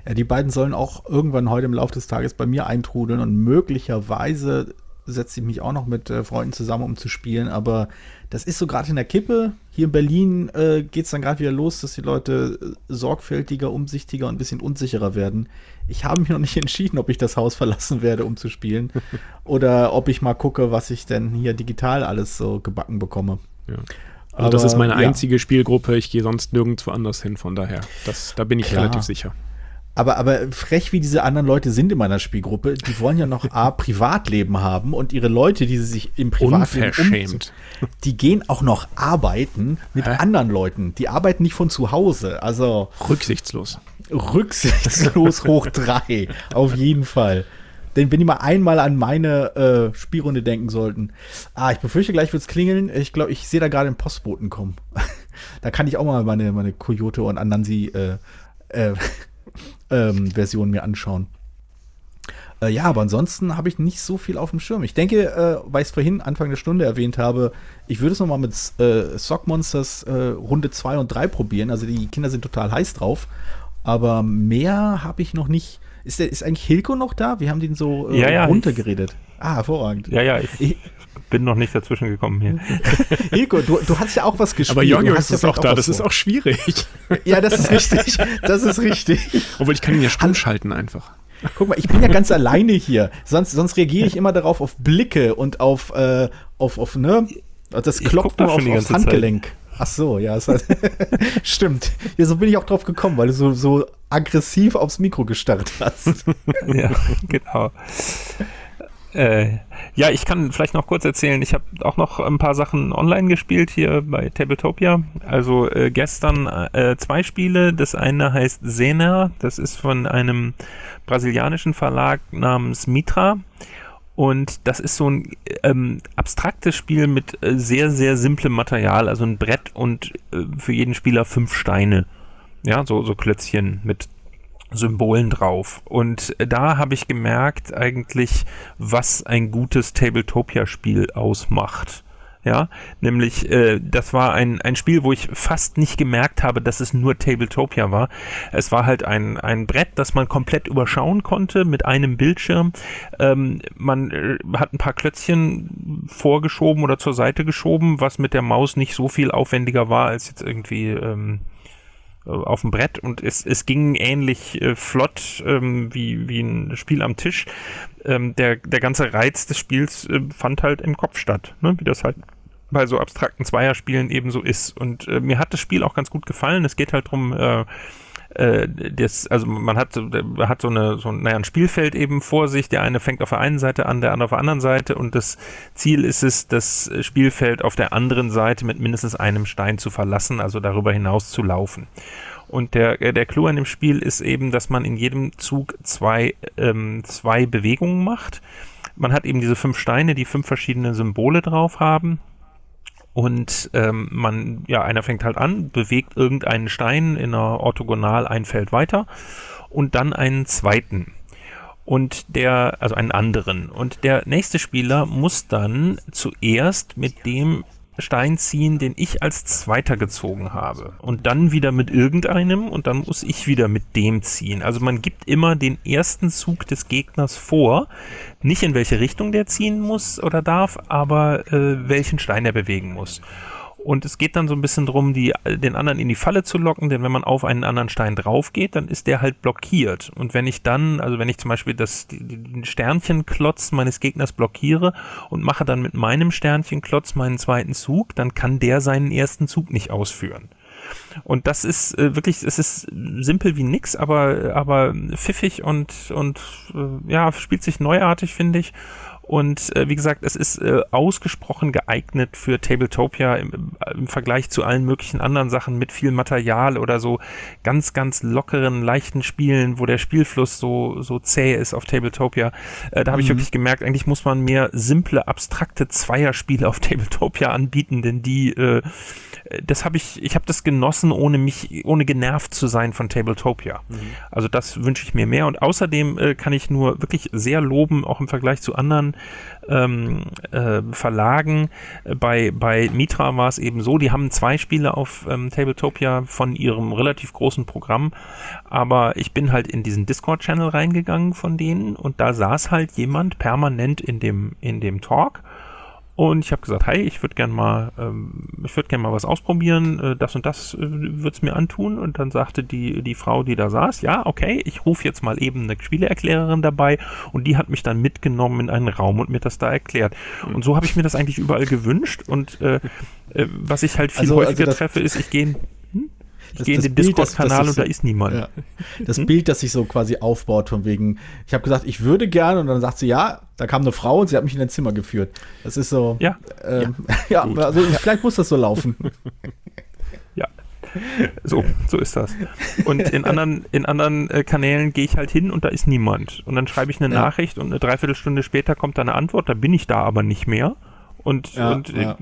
Ja, die beiden sollen auch irgendwann heute im Laufe des Tages bei mir eintrudeln und möglicherweise setze ich mich auch noch mit äh, Freunden zusammen, um zu spielen. Aber das ist so gerade in der Kippe. Hier in Berlin äh, geht es dann gerade wieder los, dass die Leute äh, sorgfältiger, umsichtiger und ein bisschen unsicherer werden. Ich habe mich noch nicht entschieden, ob ich das Haus verlassen werde, um zu spielen. oder ob ich mal gucke, was ich denn hier digital alles so gebacken bekomme. Ja. Also das ist meine einzige Spielgruppe. Ich gehe sonst nirgendwo anders hin. Von daher, das, da bin ich Klar. relativ sicher. Aber, aber frech wie diese anderen Leute sind in meiner Spielgruppe, die wollen ja noch A, Privatleben haben und ihre Leute, die sie sich im Privatleben Unverschämt. um, die gehen auch noch arbeiten mit Hä? anderen Leuten. Die arbeiten nicht von zu Hause. Also Rücksichtslos. rücksichtslos hoch drei. Auf jeden Fall. Denn wenn die mal einmal an meine äh, Spielrunde denken sollten. Ah, ich befürchte, gleich wird's klingeln. Ich glaube, ich sehe da gerade einen Postboten kommen. da kann ich auch mal meine, meine Coyote und Anansi äh, äh, Version mir anschauen. Äh, ja, aber ansonsten habe ich nicht so viel auf dem Schirm. Ich denke, äh, weil ich es vorhin Anfang der Stunde erwähnt habe, ich würde es nochmal mit äh, Sock Monsters äh, Runde 2 und 3 probieren. Also die Kinder sind total heiß drauf. Aber mehr habe ich noch nicht. Ist, der, ist eigentlich Hilko noch da? Wir haben den so äh, Ja, ja, runtergeredet. Ah, hervorragend. Ja, ja, ich, Ich- bin noch nicht dazwischen gekommen hier. Hilko, du, du hast ja auch was gespielt. Aber hast ist ja auch da. Das ist auch schwierig. Ja, das ist richtig. Das ist richtig. Obwohl ich kann ihn ja stumm schalten einfach. Guck mal, ich bin ja ganz alleine hier. Sonst, sonst reagiere ich immer darauf auf Blicke und auf, äh, auf, auf ne? Das klopft nur auf, aufs Handgelenk. Ach so, ja. Es hat, stimmt. Ja, so bin ich auch drauf gekommen, weil du so, so aggressiv aufs Mikro gestarrt hast. ja, genau. Äh, ja, ich kann vielleicht noch kurz erzählen, ich habe auch noch ein paar Sachen online gespielt hier bei Tabletopia. Also äh, gestern äh, zwei Spiele. Das eine heißt Sena, das ist von einem brasilianischen Verlag namens Mitra. Und das ist so ein ähm, abstraktes Spiel mit äh, sehr, sehr simplem Material, also ein Brett und äh, für jeden Spieler fünf Steine. Ja, so, so Klötzchen mit Symbolen drauf. Und da habe ich gemerkt eigentlich, was ein gutes Tabletopia-Spiel ausmacht. Ja, nämlich, äh, das war ein, ein Spiel, wo ich fast nicht gemerkt habe, dass es nur Tabletopia war. Es war halt ein, ein Brett, das man komplett überschauen konnte mit einem Bildschirm. Ähm, man äh, hat ein paar Klötzchen vorgeschoben oder zur Seite geschoben, was mit der Maus nicht so viel aufwendiger war als jetzt irgendwie ähm, äh, auf dem Brett und es, es ging ähnlich äh, flott ähm, wie, wie ein Spiel am Tisch. Ähm, der, der ganze Reiz des Spiels äh, fand halt im Kopf statt, ne? wie das halt bei so abstrakten Zweierspielen eben so ist. Und äh, mir hat das Spiel auch ganz gut gefallen. Es geht halt drum, äh, äh, das, also man hat, hat so, eine, so ein, naja, ein Spielfeld eben vor sich. Der eine fängt auf der einen Seite an, der andere auf der anderen Seite. Und das Ziel ist es, das Spielfeld auf der anderen Seite mit mindestens einem Stein zu verlassen, also darüber hinaus zu laufen. Und der, äh, der Clou an dem Spiel ist eben, dass man in jedem Zug zwei, ähm, zwei Bewegungen macht. Man hat eben diese fünf Steine, die fünf verschiedene Symbole drauf haben. Und ähm, man, ja, einer fängt halt an, bewegt irgendeinen Stein in einer Orthogonal ein Feld weiter und dann einen zweiten. Und der, also einen anderen. Und der nächste Spieler muss dann zuerst mit dem Stein ziehen, den ich als zweiter gezogen habe. Und dann wieder mit irgendeinem und dann muss ich wieder mit dem ziehen. Also man gibt immer den ersten Zug des Gegners vor. Nicht in welche Richtung der ziehen muss oder darf, aber äh, welchen Stein er bewegen muss. Und es geht dann so ein bisschen darum, die, den anderen in die Falle zu locken, denn wenn man auf einen anderen Stein drauf geht, dann ist der halt blockiert. Und wenn ich dann, also wenn ich zum Beispiel das, den Sternchenklotz meines Gegners blockiere und mache dann mit meinem Sternchenklotz meinen zweiten Zug, dann kann der seinen ersten Zug nicht ausführen. Und das ist äh, wirklich, es ist simpel wie nix, aber, aber pfiffig und, und äh, ja, spielt sich neuartig, finde ich. Und äh, wie gesagt, es ist äh, ausgesprochen geeignet für Tabletopia im, im, Vergleich zu allen möglichen anderen Sachen mit viel Material oder so ganz, ganz lockeren, leichten Spielen, wo der Spielfluss so, so zäh ist auf Tabletopia. Äh, da habe ich mhm. wirklich gemerkt, eigentlich muss man mehr simple, abstrakte Zweierspiele auf Tabletopia anbieten, denn die äh, das habe ich, ich habe das genossen, ohne mich, ohne genervt zu sein von Tabletopia. Mhm. Also das wünsche ich mir mehr. Und außerdem äh, kann ich nur wirklich sehr loben, auch im Vergleich zu anderen ähm, äh, Verlagen. Bei, bei Mitra war es eben so, die haben zwei Spiele auf ähm, Tabletopia von ihrem relativ großen Programm, aber ich bin halt in diesen Discord-Channel reingegangen von denen und da saß halt jemand permanent in dem, in dem Talk und ich habe gesagt, hey, ich würde gerne mal, ähm, ich würde gerne mal was ausprobieren, äh, das und das äh, wird's mir antun. Und dann sagte die, die Frau, die da saß, ja, okay, ich rufe jetzt mal eben eine Spieleerklärerin dabei und die hat mich dann mitgenommen in einen Raum und mir das da erklärt. Und so habe ich mir das eigentlich überall gewünscht. Und äh, äh, was ich halt viel also, also häufiger also treffe, ist, ich gehe ich gehe in den Discord-Kanal und da ist niemand. Ja. Das hm? Bild, das sich so quasi aufbaut, von wegen, ich habe gesagt, ich würde gerne, und dann sagt sie, ja, da kam eine Frau und sie hat mich in ein Zimmer geführt. Das ist so. Ja. Ähm, ja, ja also vielleicht muss das so laufen. Ja. So, so ist das. Und in anderen, in anderen äh, Kanälen gehe ich halt hin und da ist niemand. Und dann schreibe ich eine. Nachricht und eine Dreiviertelstunde später kommt da eine Antwort, da bin ich da aber nicht mehr. Und, ja, und ja.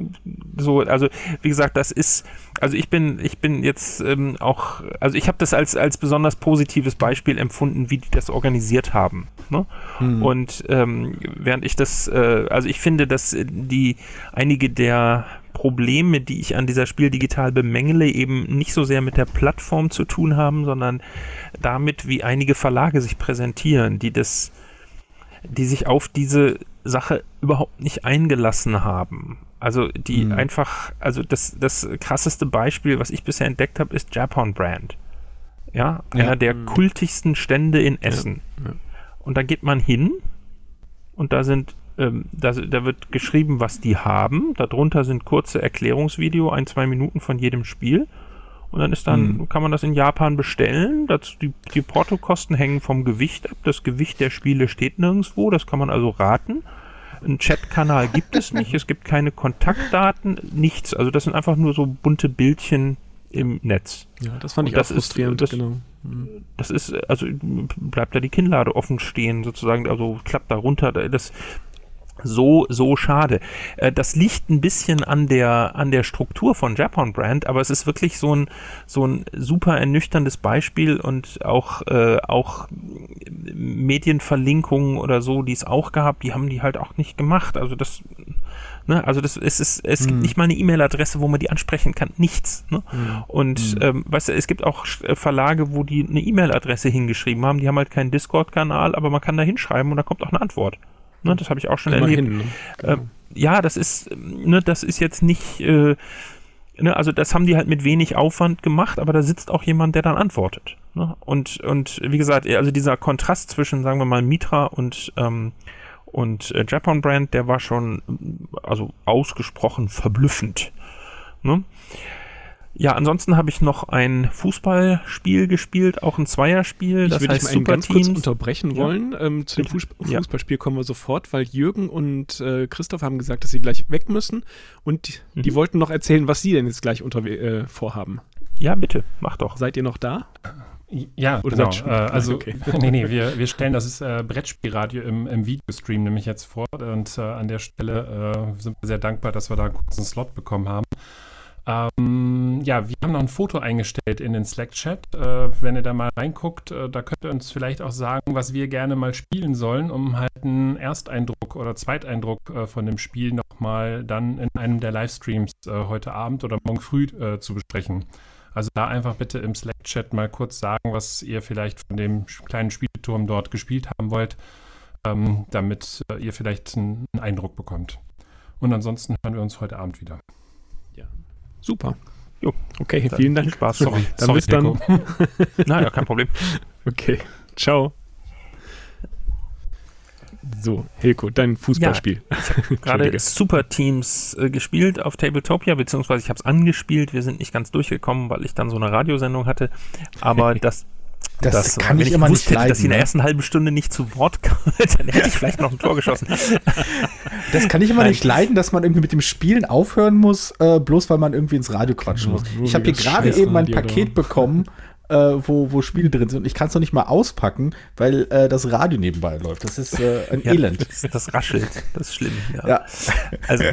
so, also wie gesagt, das ist, also ich bin, ich bin jetzt ähm, auch, also ich habe das als, als besonders positives Beispiel empfunden, wie die das organisiert haben. Ne? Hm. Und ähm, während ich das, äh, also ich finde, dass die einige der Probleme, die ich an dieser Spiel digital bemängele, eben nicht so sehr mit der Plattform zu tun haben, sondern damit, wie einige Verlage sich präsentieren, die das, die sich auf diese Sache überhaupt nicht eingelassen haben. Also die mhm. einfach, also das, das krasseste Beispiel, was ich bisher entdeckt habe, ist Japan Brand. Ja, einer ja. der mhm. kultigsten Stände in Essen. Ja. Ja. Und da geht man hin und da sind, ähm, da, da wird geschrieben, was die haben. Darunter sind kurze Erklärungsvideo, ein, zwei Minuten von jedem Spiel. Und dann ist dann, mhm. kann man das in Japan bestellen. Das, die, die Portokosten hängen vom Gewicht ab. Das Gewicht der Spiele steht nirgendwo. Das kann man also raten. Ein Chatkanal gibt es nicht. Es gibt keine Kontaktdaten, nichts. Also das sind einfach nur so bunte Bildchen im Netz. Ja, das fand ich das auch frustrierend. Ist, das, genau. Mhm. das ist, also bleibt da die Kinnlade offen stehen, sozusagen, also klappt da runter. Das, so, so schade. Äh, das liegt ein bisschen an der, an der Struktur von Japan Brand, aber es ist wirklich so ein, so ein super ernüchterndes Beispiel und auch, äh, auch Medienverlinkungen oder so, die es auch gab, die haben die halt auch nicht gemacht. Also das, ne, also das, es ist, es mhm. gibt nicht mal eine E-Mail-Adresse, wo man die ansprechen kann, nichts. Ne? Mhm. Und, mhm. ähm, weißt du, es gibt auch äh, Verlage, wo die eine E-Mail-Adresse hingeschrieben haben, die haben halt keinen Discord-Kanal, aber man kann da hinschreiben und da kommt auch eine Antwort. Ne, das habe ich auch schon Immerhin, erlebt. Ne? Genau. Äh, ja, das ist, ne, das ist jetzt nicht, äh, ne, also das haben die halt mit wenig Aufwand gemacht, aber da sitzt auch jemand, der dann antwortet. Ne? Und, und wie gesagt, also dieser Kontrast zwischen, sagen wir mal, Mitra und, ähm, und äh, Japan Brand, der war schon, also ausgesprochen verblüffend. Ne? Ja, ansonsten habe ich noch ein Fußballspiel gespielt, auch ein Zweierspiel. Ich das würde heißt mal ganz kurz unterbrechen wollen. Ja. Ähm, zu dem Fußballspiel kommen wir sofort, weil Jürgen und äh, Christoph haben gesagt, dass sie gleich weg müssen und die, mhm. die wollten noch erzählen, was sie denn jetzt gleich unter, äh, vorhaben. Ja, bitte, mach doch. Seid ihr noch da? Ja, Oder genau. Äh, also, okay. nee, nee, wir, wir stellen das äh, Brettspielradio im, im Videostream nämlich jetzt vor und äh, an der Stelle äh, sind wir sehr dankbar, dass wir da einen kurzen Slot bekommen haben. Ähm, ja, wir haben noch ein Foto eingestellt in den Slack-Chat. Äh, wenn ihr da mal reinguckt, äh, da könnt ihr uns vielleicht auch sagen, was wir gerne mal spielen sollen, um halt einen Ersteindruck oder Zweiteindruck äh, von dem Spiel nochmal dann in einem der Livestreams äh, heute Abend oder morgen früh äh, zu besprechen. Also da einfach bitte im Slack-Chat mal kurz sagen, was ihr vielleicht von dem kleinen Spielturm dort gespielt haben wollt, ähm, damit äh, ihr vielleicht einen Eindruck bekommt. Und ansonsten hören wir uns heute Abend wieder. Super. Jo. Okay, vielen Dank. Spaß. Sorry. Dann Sorry, bis dann. Nico. Naja, kein Problem. Okay, ciao. So, Hilko, dein Fußballspiel. Gerade Entschuldige. Super Teams äh, gespielt auf Tabletopia, beziehungsweise ich habe es angespielt. Wir sind nicht ganz durchgekommen, weil ich dann so eine Radiosendung hatte. Aber das, Das kann wenn ich immer nicht hätte, dass sie in leiden, der ersten halben Stunde nicht zu Wort kam, dann hätte ich vielleicht noch ein Tor geschossen. Das kann ich immer Nein. nicht leiden, dass man irgendwie mit dem Spielen aufhören muss, äh, bloß weil man irgendwie ins Radio quatschen muss. Ich habe hier gerade eben da. Paket bekommen, äh, wo, wo Spiele drin sind. Und ich kann es noch nicht mal auspacken, weil äh, das Radio nebenbei läuft. Das ist äh, ein Ja, Elend. Das, das raschelt. Das ist schlimm. Ja. Ja. Also,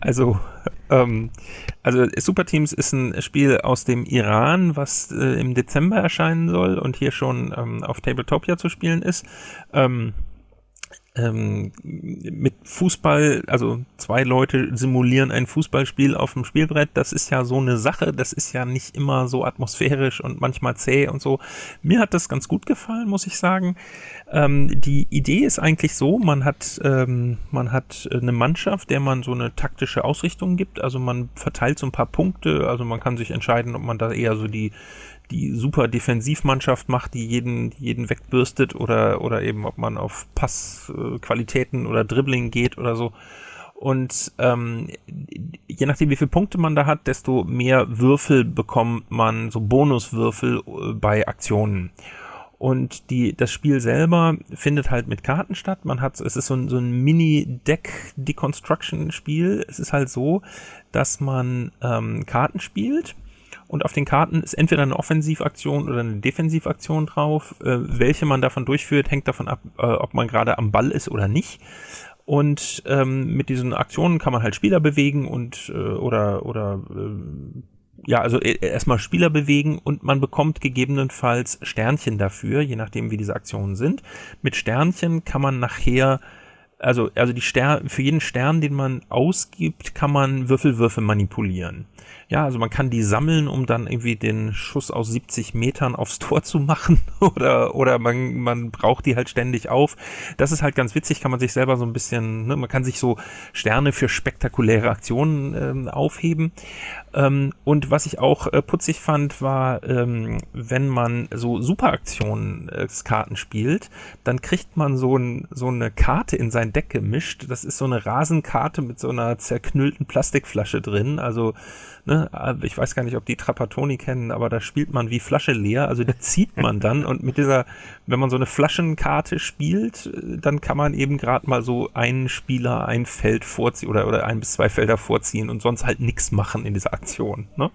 also, ähm, also Super Teams ist ein Spiel aus dem Iran, was äh, im Dezember erscheinen soll und hier schon ähm, auf Tabletopia zu spielen ist. Ähm, ähm, mit Fußball, also zwei Leute simulieren ein Fußballspiel auf dem Spielbrett, das ist ja so eine Sache, das ist ja nicht immer so atmosphärisch und manchmal zäh und so. Mir hat das ganz gut gefallen, muss ich sagen. Ähm, die Idee ist eigentlich so, man hat, ähm, man hat eine Mannschaft, der man so eine taktische Ausrichtung gibt, also man verteilt so ein paar Punkte, also man kann sich entscheiden, ob man da eher so die die super Defensivmannschaft macht, die jeden, jeden wegbürstet oder, oder eben ob man auf Passqualitäten oder Dribbling geht oder so. Und ähm, je nachdem, wie viele Punkte man da hat, desto mehr Würfel bekommt man, so Bonuswürfel äh, bei Aktionen. Und die, das Spiel selber findet halt mit Karten statt. Man hat, es ist so ein, so ein Mini-Deck-Deconstruction-Spiel. Es ist halt so, dass man ähm, Karten spielt und auf den Karten ist entweder eine Offensivaktion oder eine Defensivaktion drauf. Äh, welche man davon durchführt, hängt davon ab, äh, ob man gerade am Ball ist oder nicht. Und ähm, mit diesen Aktionen kann man halt Spieler bewegen und äh, oder oder äh, ja, also e- erstmal Spieler bewegen und man bekommt gegebenenfalls Sternchen dafür, je nachdem wie diese Aktionen sind. Mit Sternchen kann man nachher also, also die Stern, für jeden Stern, den man ausgibt, kann man Würfelwürfe manipulieren. Ja, also man kann die sammeln, um dann irgendwie den Schuss aus 70 Metern aufs Tor zu machen oder, oder man, man braucht die halt ständig auf. Das ist halt ganz witzig, kann man sich selber so ein bisschen, ne, man kann sich so Sterne für spektakuläre Aktionen ähm, aufheben. Ähm, und was ich auch äh, putzig fand, war, ähm, wenn man so Superaktionen äh, spielt, dann kriegt man so, ein, so eine Karte in sein Deck gemischt. Das ist so eine Rasenkarte mit so einer zerknüllten Plastikflasche drin. Also, ne, ich weiß gar nicht, ob die Trapattoni kennen, aber da spielt man wie Flasche leer. Also die zieht man dann und mit dieser, wenn man so eine Flaschenkarte spielt, äh, dann kann man eben gerade mal so einen Spieler ein Feld vorziehen oder, oder ein bis zwei Felder vorziehen und sonst halt nichts machen in dieser Aktion. Ne?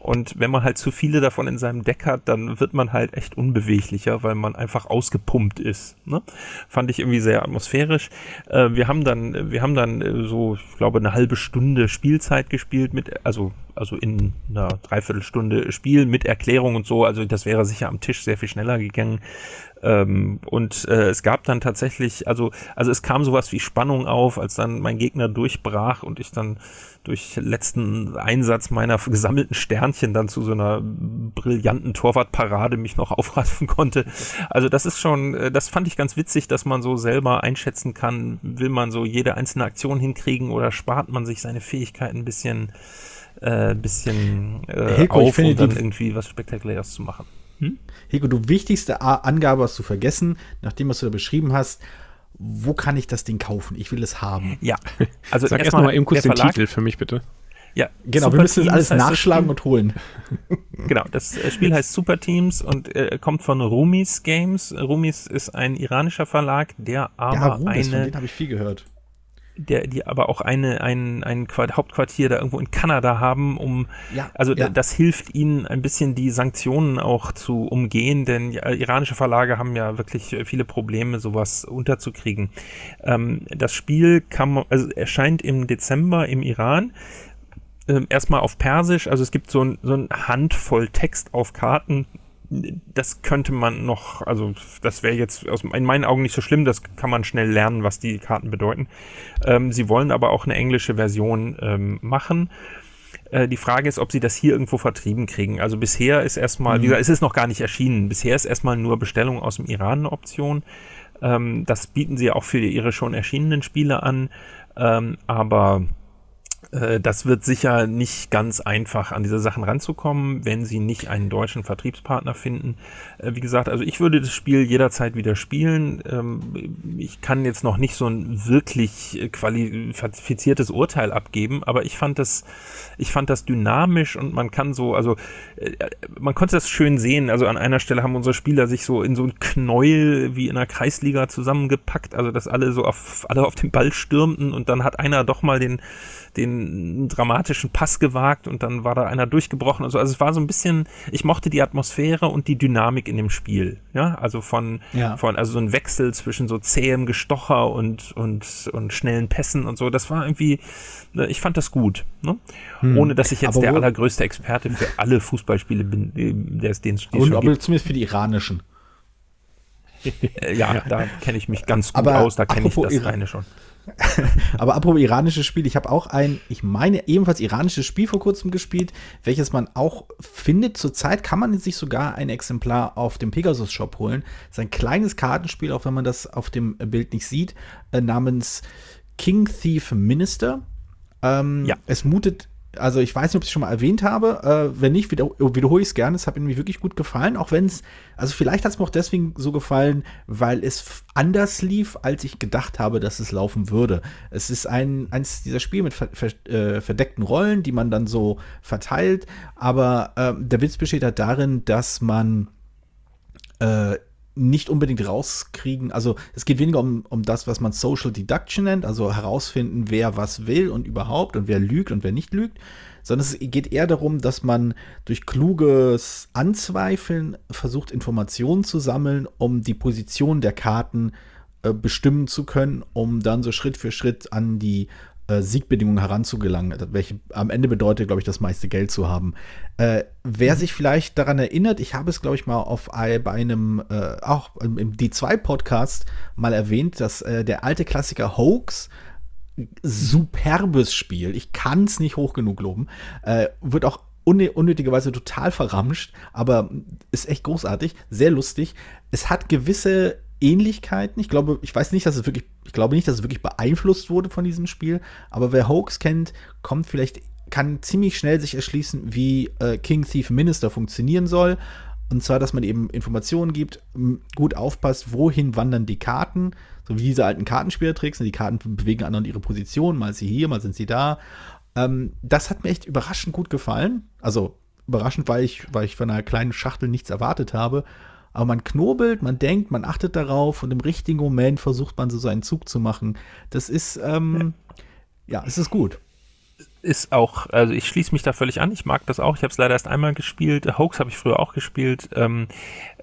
Und wenn man halt zu viele davon in seinem Deck hat, dann wird man halt echt unbeweglicher, weil man einfach ausgepumpt ist. Ne? Fand ich irgendwie sehr atmosphärisch. Äh, wir haben dann, wir haben dann äh, so, ich glaube, eine halbe Stunde Spielzeit gespielt mit, also also in einer Dreiviertelstunde Spiel mit Erklärung und so. Also das wäre sicher am Tisch sehr viel schneller gegangen. Ähm, und äh, es gab dann tatsächlich, also, also es kam sowas wie Spannung auf, als dann mein Gegner durchbrach und ich dann durch letzten Einsatz meiner gesammelten Sternchen dann zu so einer brillanten Torwartparade mich noch aufraffen konnte. Also das ist schon, äh, das fand ich ganz witzig, dass man so selber einschätzen kann, will man so jede einzelne Aktion hinkriegen oder spart man sich seine Fähigkeiten ein bisschen, äh, bisschen äh, Hilko, ich auf, finde um dann die- irgendwie was Spektakuläres zu machen. Hego, du wichtigste A Angabe hast du vergessen, nachdem was du da beschrieben hast. Wo kann ich das Ding kaufen? Ich will es haben. Ja, also Sag erstmal erstmal mal eben kurz den Titel für mich, bitte. Ja, Genau, Super wir müssen das Teams alles nachschlagen Spiel. und holen. Genau, das äh, Spiel heißt Super Teams und äh, kommt von Rumis Games. Rumis ist ein iranischer Verlag, der aber ja, Rubis, von eine, denen habe ich viel gehört. Der, die aber auch eine, ein, ein Quart- Hauptquartier da irgendwo in Kanada haben, um, Ja, also ja. das hilft ihnen ein bisschen die Sanktionen auch zu umgehen, denn iranische Verlage haben ja wirklich viele Probleme, sowas unterzukriegen. Ähm, das Spiel man, also erscheint im Dezember im Iran. Ähm, erstmal auf Persisch, also es gibt so ein, so ein Handvoll Text auf Karten, das könnte man noch, also das wäre jetzt aus, in meinen Augen nicht so schlimm, das kann man schnell lernen, was die Karten bedeuten. Ähm, sie wollen aber auch eine englische Version ähm, machen. Äh, die Frage ist, ob sie das hier irgendwo vertrieben kriegen. Also bisher ist erstmal, wie gesagt, es ist noch gar nicht erschienen. Bisher ist erstmal nur Bestellung aus dem Iran eine Option. Ähm, das bieten sie auch für ihre schon erschienenen Spiele an. Ähm, aber Äh, das wird sicher nicht ganz einfach, an diese Sachen ranzukommen, wenn sie nicht einen deutschen Vertriebspartner finden. Äh, wie gesagt, also ich würde das Spiel jederzeit wieder spielen. Ähm, ich kann jetzt noch nicht so ein wirklich qualifiziertes Urteil abgeben, aber ich fand das, ich fand das dynamisch und man kann so, also äh, man konnte das schön sehen. Also an einer Stelle haben unsere Spieler sich so in so ein Knäuel wie in einer Kreisliga zusammengepackt, also dass alle so auf alle auf den Ball stürmten und dann hat einer doch mal den den dramatischen Pass gewagt und dann war da einer durchgebrochen und so. Also es war so ein bisschen, ich mochte die Atmosphäre und die Dynamik in dem Spiel. Ja, also von, ja. von, also so ein Wechsel zwischen so zähem Gestocher und, und, und schnellen Pässen und so. Das war irgendwie, äh, ich fand das gut. Ne? Hm. Ohne dass ich jetzt aber der allergrößte Experte für alle Fußballspiele bin, äh, der es den Und aber zumindest für die iranischen. ja, da kenne ich mich ganz gut aber aus, da kenne ich das reine schon. Aber apropos iranisches Spiel, ich habe auch ein, ich meine, ebenfalls iranisches Spiel vor kurzem gespielt, welches man auch findet. Zurzeit kann man sich sogar ein Exemplar auf dem Pegasus Shop holen. Das ist ein kleines Kartenspiel, auch wenn man das auf dem Bild nicht sieht, äh, namens King Thief Minister. Ähm, ja. Es mutet also ich weiß nicht, ob ich es schon mal erwähnt habe. Äh, wenn nicht, wieder, wiederhole ich es gerne. Es hat mir wirklich gut gefallen. Auch wenn es, also vielleicht hat es mir auch deswegen so gefallen, weil es anders lief, als ich gedacht habe, dass es laufen würde. Es ist ein, eins dieser Spiele mit ver, ver, äh, verdeckten Rollen, die man dann so verteilt. Aber äh, der Witz besteht halt darin, dass man äh, nicht unbedingt rauskriegen. Also es geht weniger um, um das, was man Social Deduction nennt, also herausfinden, wer was will und überhaupt und wer lügt und wer nicht lügt, sondern es geht eher darum, dass man durch kluges Anzweifeln versucht, Informationen zu sammeln, um die Position der Karten äh, bestimmen zu können, um dann so Schritt für Schritt an die äh, Siegbedingungen heranzugelangen, welche am Ende bedeutet, glaube ich, das meiste Geld zu haben. Äh, wer mhm. sich vielleicht daran erinnert, ich habe es, glaube ich, mal auf bei einem, äh, auch im D2-Podcast mal erwähnt, dass äh, der alte Klassiker Hoax superbes Spiel. Ich kann es nicht hoch genug loben. Äh, wird auch unnötigerweise total verramscht, aber ist echt großartig, sehr lustig. Es hat gewisse Ähnlichkeiten. Ich glaube, ich weiß nicht, dass es wirklich, ich glaube nicht, dass es wirklich beeinflusst wurde von diesem Spiel, aber wer Hoax kennt, kommt vielleicht, kann ziemlich schnell sich erschließen, wie äh, King Thief Minister funktionieren soll. Und zwar, dass man eben Informationen gibt, gut aufpasst, wohin wandern die Karten, so wie diese alten Kartenspielertricks. Die Karten bewegen anderen ihre Position, mal sie hier, mal sind sie da. Ähm, das hat mir echt überraschend gut gefallen. Also überraschend, weil ich, weil ich von einer kleinen Schachtel nichts erwartet habe. Aber man knobelt, man denkt, man achtet darauf und im richtigen Moment versucht man so seinen Zug zu machen. Das ist, ähm, ja. ja, es ist gut ist auch, also ich schließe mich da völlig an. Ich mag das auch. Ich habe es leider erst einmal gespielt. Hoax habe ich früher auch gespielt. Ähm,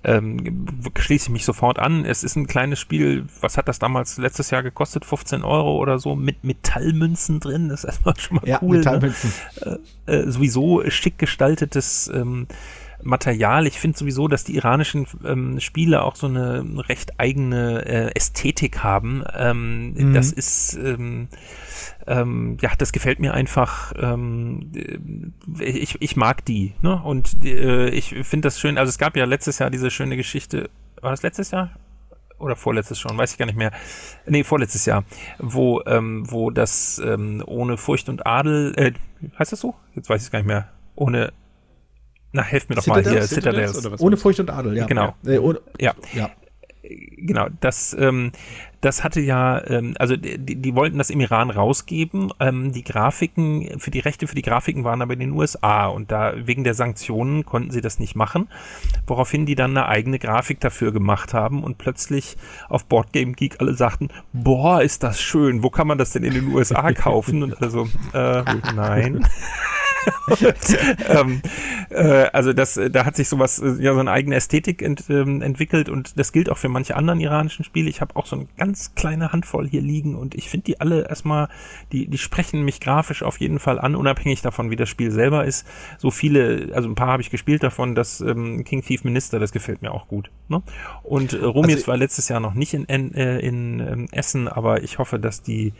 ähm, schließe ich mich sofort an. Es ist ein kleines Spiel. Was hat das damals letztes Jahr gekostet? 15 Euro oder so mit Metallmünzen drin. Das ist erstmal schon mal ja, cool. Ne? Metallmünzen. Ne? Äh, äh, sowieso schick gestaltetes ähm, Material. Ich finde sowieso, dass die iranischen ähm, Spiele auch so eine recht eigene äh, Ästhetik haben. Ähm, mhm. Das ist, ähm, ähm, ja, das gefällt mir einfach. Ähm, ich, ich mag die. Ne? Und äh, ich finde das schön. Also es gab ja letztes Jahr diese schöne Geschichte. War das letztes Jahr? oder vorletztes schon, weiß ich gar nicht mehr. Nee, vorletztes Jahr, wo, ähm, wo das ähm, ohne Furcht und Adel, äh, heißt das so? Jetzt weiß ich es gar nicht mehr. Ohne na, helft mir doch Citadels? mal hier. Citadels. Citadels. Ohne Furcht und Adel, ja. Genau. Ja. Äh, ohne, ja. ja. Genau, das, ähm, das hatte ja, ähm, also die, die wollten das im Iran rausgeben. Ähm, die Grafiken, für die Rechte für die Grafiken waren aber in den USA und da wegen der Sanktionen konnten sie das nicht machen. Woraufhin die dann eine eigene Grafik dafür gemacht haben und plötzlich auf Boardgame Geek alle sagten, boah, ist das schön, wo kann man das denn in den USA kaufen? Und also, äh, nein. ähm, äh, also das, da hat sich sowas, äh, ja, so eine eigene Ästhetik ent, ähm, entwickelt und das gilt auch für manche anderen iranischen Spiele. Ich habe auch so eine ganz kleine Handvoll hier liegen und ich finde die alle erstmal, die, die sprechen mich grafisch auf jeden Fall an, unabhängig davon, wie das Spiel selber ist. So viele, also ein paar habe ich gespielt davon, das ähm, King Thief Minister, das gefällt mir auch gut. Ne? Und äh, Rumis also, war letztes Jahr noch nicht in, in, äh, in ähm, Essen, aber ich hoffe, dass die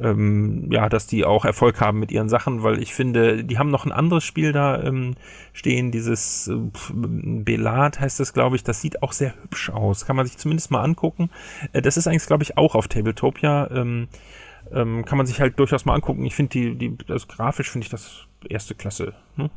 ähm, ja, dass die auch Erfolg haben mit ihren Sachen, weil ich finde, die haben noch ein anderes Spiel da ähm, stehen, dieses äh, Belat heißt das, glaube ich, das sieht auch sehr hübsch aus. Kann man sich zumindest mal angucken. Äh, das ist eigentlich, glaube ich, auch auf Tabletopia. Ähm, ähm, kann man sich halt durchaus mal angucken. Ich finde die, die, das grafisch finde ich das erste Klasse. Ne?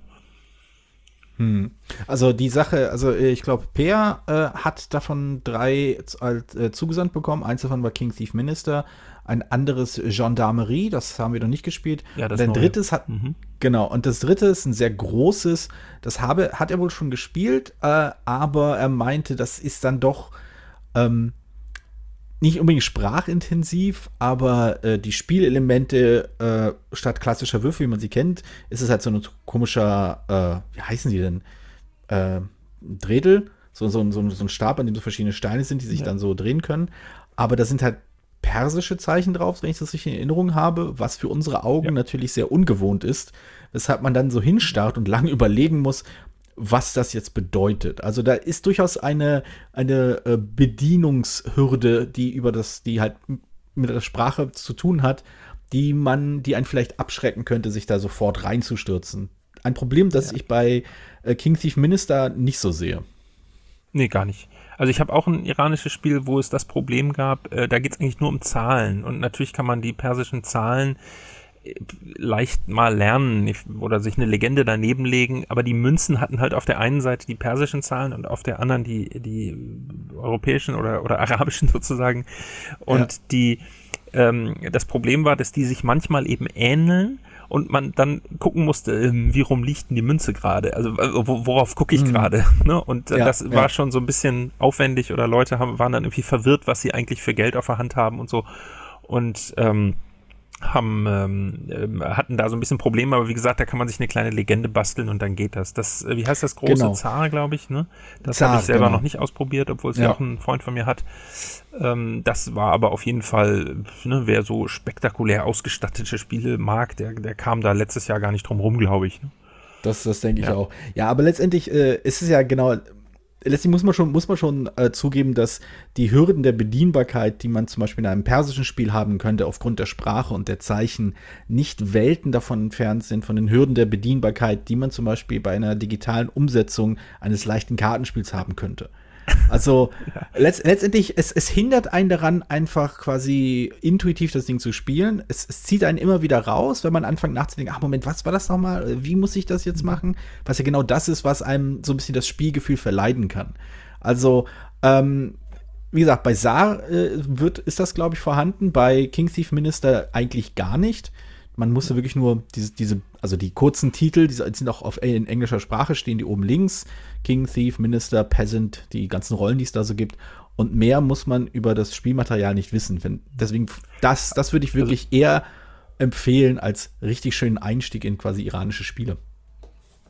Hm. Also die Sache, also äh, ich glaube, Peer äh, hat davon drei äh, zugesandt bekommen. Eins davon war King Thief Minister, ein anderes Gendarmerie, das haben wir noch nicht gespielt. Ja, das und ein neue. drittes hat, Mhm. genau, und das dritte ist ein sehr großes, das habe, hat er wohl schon gespielt, äh, aber er meinte, das ist dann doch ähm, nicht unbedingt sprachintensiv, aber äh, die Spielelemente äh, statt klassischer Würfel, wie man sie kennt, ist es halt so ein komischer, äh, wie heißen die denn? Äh, Dredel, so, so, so, so ein Stab, an dem so verschiedene Steine sind, die sich Ja. dann so drehen können. Aber da sind halt persische Zeichen drauf, wenn ich das richtig in Erinnerung habe, was für unsere Augen natürlich sehr ungewohnt ist, weshalb man dann so hinstarrt und lange überlegen muss, was das jetzt bedeutet. Also da ist durchaus eine, eine äh, Bedienungshürde, die über das, die halt mit der Sprache zu tun hat, die man, die einen vielleicht abschrecken könnte, sich da sofort reinzustürzen. Ein Problem, das ich bei äh, King Thief Minister nicht so sehe. Nee, gar nicht. Also ich habe auch ein iranisches Spiel, wo es das Problem gab, äh, da geht es eigentlich nur um Zahlen. Und natürlich kann man die persischen Zahlen äh, leicht mal lernen oder sich eine Legende daneben legen, aber die Münzen hatten halt auf der einen Seite die persischen Zahlen und auf der anderen die, die europäischen oder, oder arabischen sozusagen. Und Ja. die ähm, das Problem war, dass die sich manchmal eben ähneln und man dann gucken musste, ähm, wie rum liegt denn die Münze gerade? Also äh, wo, worauf gucke ich Mhm. gerade? Ne? Und äh, Ja, das ja. war schon so ein bisschen aufwendig oder Leute haben, waren dann irgendwie verwirrt, was sie eigentlich für Geld auf der Hand haben und so. Und ähm, haben, ähm, ähm, hatten da so ein bisschen Probleme, aber wie gesagt, da kann man sich eine kleine Legende basteln und dann geht das. Das, äh, wie heißt das große Genau. Zar, glaube ich, ne? Das habe ich selber genau. noch nicht ausprobiert, obwohl es Ja. ja auch ein Freund von mir hat. Ähm, das war aber auf jeden Fall, ne, wer so spektakulär ausgestattete Spiele mag, der, der kam da letztes Jahr gar nicht drum rum, glaube ich. Ne? Das, das denke ich Ja. auch. Ja, aber letztendlich äh, ist es ja genau. Letztlich muss man schon, muss man schon äh, zugeben, dass die Hürden der Bedienbarkeit, die man zum Beispiel in einem persischen Spiel haben könnte, aufgrund der Sprache und der Zeichen, nicht Welten davon entfernt sind, von den Hürden der Bedienbarkeit, die man zum Beispiel bei einer digitalen Umsetzung eines leichten Kartenspiels haben könnte. Also letzt, letztendlich, es, es hindert einen daran, einfach quasi intuitiv das Ding zu spielen. Es, es zieht einen immer wieder raus, wenn man anfängt nachzudenken, ach Moment, was war das nochmal? Wie muss ich das jetzt machen? Was ja genau das ist, was einem so ein bisschen das Spielgefühl verleiden kann. Also, ähm, wie gesagt, bei Saar äh, wird, ist das, glaube ich, vorhanden, bei King Thief Minister eigentlich gar nicht. Man musste wirklich nur diese, diese, also die kurzen Titel, die sind auch auf, in englischer Sprache, stehen die oben links. King, Thief, Minister, Peasant, die ganzen Rollen, die es da so gibt. Und mehr muss man über das Spielmaterial nicht wissen. Deswegen, das, das würde ich wirklich eher empfehlen als richtig schönen Einstieg in quasi iranische Spiele.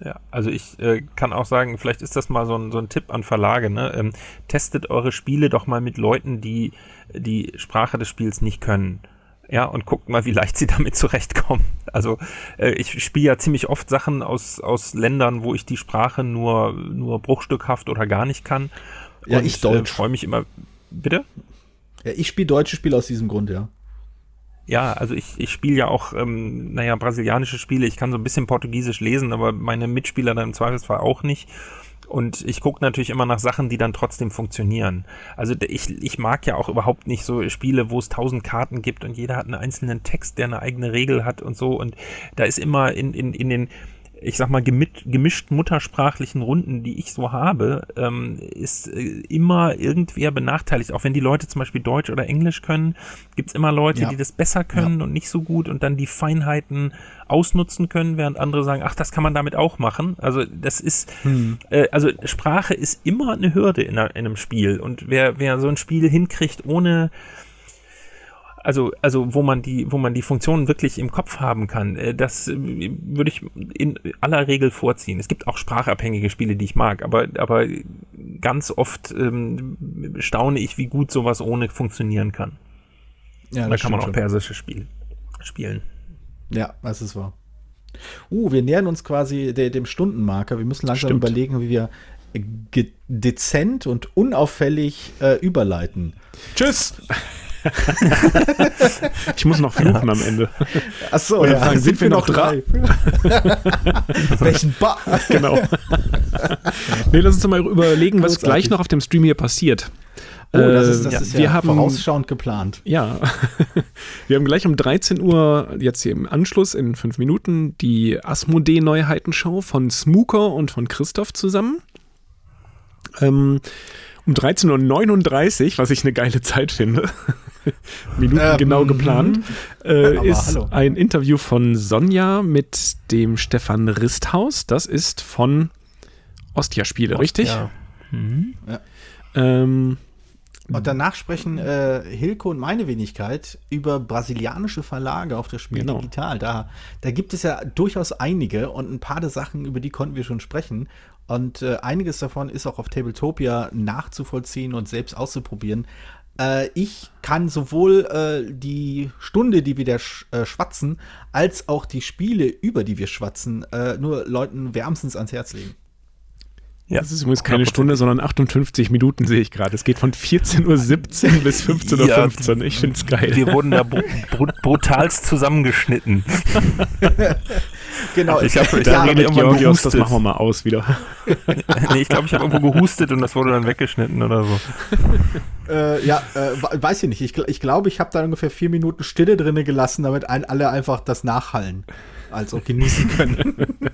Ja, also ich äh, kann auch sagen, vielleicht ist das mal so ein, so ein Tipp an Verlage, ne? Ähm, testet eure Spiele doch mal mit Leuten, die die Sprache des Spiels nicht können. Ja, und guckt mal, wie leicht sie damit zurechtkommen. Also äh, ich spiele ja ziemlich oft Sachen aus, aus Ländern, wo ich die Sprache nur, nur bruchstückhaft oder gar nicht kann. Ja, und, ich Deutsch. Äh, freue mich immer. Bitte? Ja, ich spiele deutsche Spiele aus diesem Grund, ja. Ja, also ich, ich spiele ja auch, ähm, naja, brasilianische Spiele. Ich kann so ein bisschen Portugiesisch lesen, aber meine Mitspieler dann im Zweifelsfall auch nicht. Und ich gucke natürlich immer nach Sachen, die dann trotzdem funktionieren. Also ich, ich mag ja auch überhaupt nicht so Spiele, wo es tausend Karten gibt und jeder hat einen einzelnen Text, der eine eigene Regel hat und so. Und da ist immer in, in, in den, ich sag mal, gemischt muttersprachlichen Runden, die ich so habe, ähm, ist äh, immer irgendwer benachteiligt. Auch wenn die Leute zum Beispiel Deutsch oder Englisch können, gibt's immer Leute, Ja. die das besser können und nicht so gut und dann die Feinheiten ausnutzen können, während andere sagen, ach, das kann man damit auch machen. Also das ist, äh, also Sprache ist immer eine Hürde in, einer, in einem Spiel. Und wer, wer so ein Spiel hinkriegt ohne also, also wo man die, wo man die Funktionen wirklich im Kopf haben kann, äh, das äh, würde ich in aller Regel vorziehen. Es gibt auch sprachabhängige Spiele, die ich mag, aber, aber ganz oft ähm, staune ich, wie gut sowas ohne funktionieren kann. Ja, da kann man auch persische Spiel spielen. Ja, das ist wahr. Uh, wir nähern uns quasi de dem Stundenmarker. Wir müssen langsam Stimmt. überlegen, wie wir ge- dezent und unauffällig äh, überleiten. Tschüss! Ich muss noch fluchen am Ende. Achso, Oder ja, fragen, sind wir noch drei? Welchen ba Genau. nee, lass uns doch mal überlegen, was gleich noch auf dem Stream hier passiert. Oh, das ist, das Äh, ist wir ja haben, vorausschauend geplant. Ja, wir haben gleich um 13 Uhr, jetzt hier im Anschluss in fünf Minuten, die Asmodee-Neuheitenschau von Smooker und von Christoph zusammen. Ähm, um 13.39 Uhr, was ich eine geile Zeit finde, Minuten Ähm, genau geplant, äh, ist hallo. ein Interview von Sonja mit dem Stefan Risthaus. Das ist von Ostia Spiele, richtig? Ja. Mhm. Ähm, Und danach sprechen äh, Hilke und meine Wenigkeit über brasilianische Verlage auf das Spiel Genau. Digital. Da, da gibt es ja durchaus einige und ein paar der Sachen, über die konnten wir schon sprechen. Und äh, einiges davon ist auch auf Tabletopia nachzuvollziehen und selbst auszuprobieren. Äh, ich kann sowohl äh, die Stunde, die wir da sch äh, schwatzen, als auch die Spiele, über die wir schwatzen, äh, nur Leuten wärmstens ans Herz legen. Ja. Das ist übrigens keine Stunde, sondern 58 Minuten sehe ich gerade. Es geht von 14.17 Uhr bis 15.15 Uhr. Ich finde es geil. Wir wurden da br br brutalst zusammengeschnitten. Genau, Ich hab- ich da hab redet Georgios, das machen wir mal aus wieder. nee, ich glaube, ich habe irgendwo gehustet und das wurde dann weggeschnitten oder so. Äh, ja, äh, we- weiß ich nicht. Ich, gl- ich glaube, ich habe da ungefähr vier Minuten Stille drinne gelassen, damit ein, alle einfach das Nachhallen also genießen können.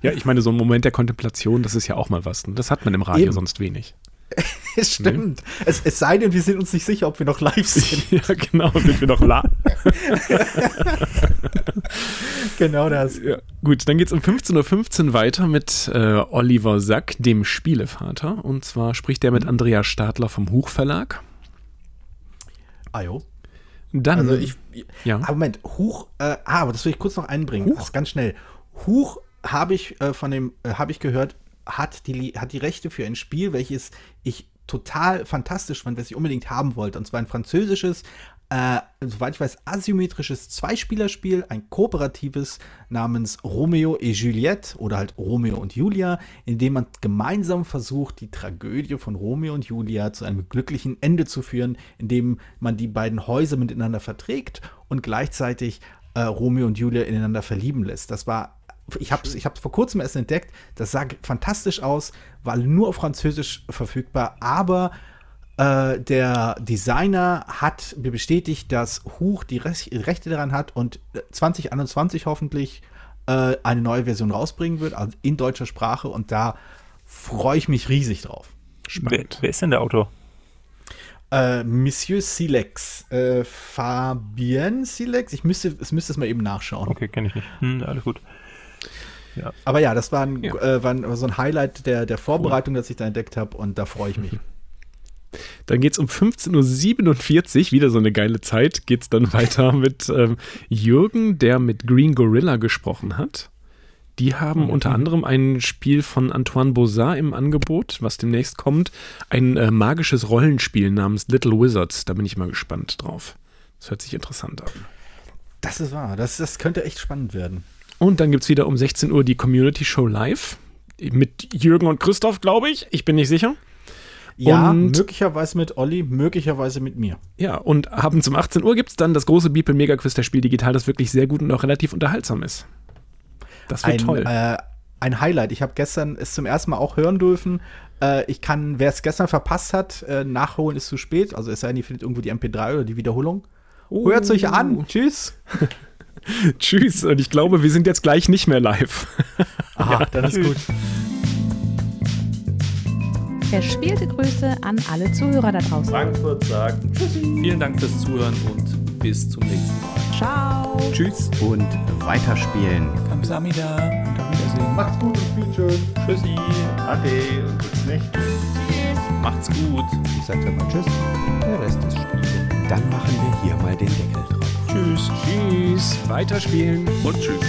Ja, ich meine, so ein Moment der Kontemplation, das ist ja auch mal was. ne? Das hat man im Radio Eben. sonst wenig. es stimmt. Es, es sei denn, wir sind uns nicht sicher, ob wir noch live sind. Ja, genau, sind wir noch la. genau das. Ja, gut, dann geht es um 15.15 Uhr weiter mit äh, Oliver Sack, dem Spielevater. Und zwar spricht er mit Andrea Stadler vom Huch-Verlag. Ah, jo. Dann, Also ich. ja. Ah, Moment, Huch, äh, ah, aber das will ich kurz noch einbringen. Huch? Das ist ganz schnell. Huch habe ich äh, von dem, äh, habe ich gehört, hat die, hat die Rechte für ein Spiel, welches ich total fantastisch fand, was ich unbedingt haben wollte. Und zwar ein französisches, äh, soweit ich weiß, asymmetrisches Zweispielerspiel, ein kooperatives namens Romeo et Juliette oder halt Romeo und Julia, in dem man gemeinsam versucht, die Tragödie von Romeo und Julia zu einem glücklichen Ende zu führen, indem man die beiden Häuser miteinander verträgt und gleichzeitig äh, Romeo und Julia ineinander verlieben lässt. Das war ich habe es ich vor kurzem erst entdeckt. Das sah fantastisch aus, war nur auf Französisch verfügbar, aber äh, der Designer hat mir bestätigt, dass Huch die Rech Rechte daran hat und 2021 hoffentlich äh, eine neue Version rausbringen wird, also in deutscher Sprache. Und da freue ich mich riesig drauf. Wer, wer ist denn der Autor? Äh, Monsieur Silex, äh, Fabien Silex, ich müsste, es müsste es mal eben nachschauen. Okay, kenne ich nicht. Hm, alles gut. Aber ja, das war, ein, Ja. Äh, war ein, so ein Highlight der, der Vorbereitung, das ich da entdeckt habe und da freue ich mich. Dann geht es um 15.47 Uhr, wieder so eine geile Zeit, geht es dann weiter mit ähm, Jürgen, der mit Green Gorilla gesprochen hat. Die haben unter anderem ein Spiel von Antoine Bozat im Angebot, was demnächst kommt. Ein äh, magisches Rollenspiel namens Little Wizards. Da bin ich mal gespannt drauf. Das hört sich interessant an. Das ist wahr, das, das könnte echt spannend werden. Und dann gibt es wieder um 16 Uhr die Community Show live. Mit Jürgen und Christoph, glaube ich. Ich bin nicht sicher. Ja, Und- möglicherweise mit Olli, möglicherweise mit mir. Ja, und abends um 18 Uhr gibt es dann das große Beeple Mega Quiz der Spiel Digital, das wirklich sehr gut und auch relativ unterhaltsam ist. Das wird Ein, toll. äh, ein Highlight. Ich habe gestern es zum ersten Mal auch hören dürfen. Äh, ich kann, wer es gestern verpasst hat, äh, nachholen ist zu spät. Also es sei denn, ihr findet irgendwo die MP3 oder die Wiederholung. Oh. Hört es euch an. Tschüss. Tschüss. Und ich glaube, wir sind jetzt gleich nicht mehr live. Aha, dann ist gut. Verspielte Grüße an alle Zuhörer da draußen. Frankfurt sagt Vielen Dank fürs Zuhören und bis zum nächsten Mal. Ciao. Tschüss und weiterspielen. Kamsamida und auf Wiedersehen. Macht's gut und spielt schön. Tschüssi. Ade und bis nicht. Macht's gut. Ich sag dann mal Tschüss. Der Rest ist Spiele. Dann machen wir hier mal den Deckel drauf. Tschüss. Tschüss. Weiterspielen. Und tschüss.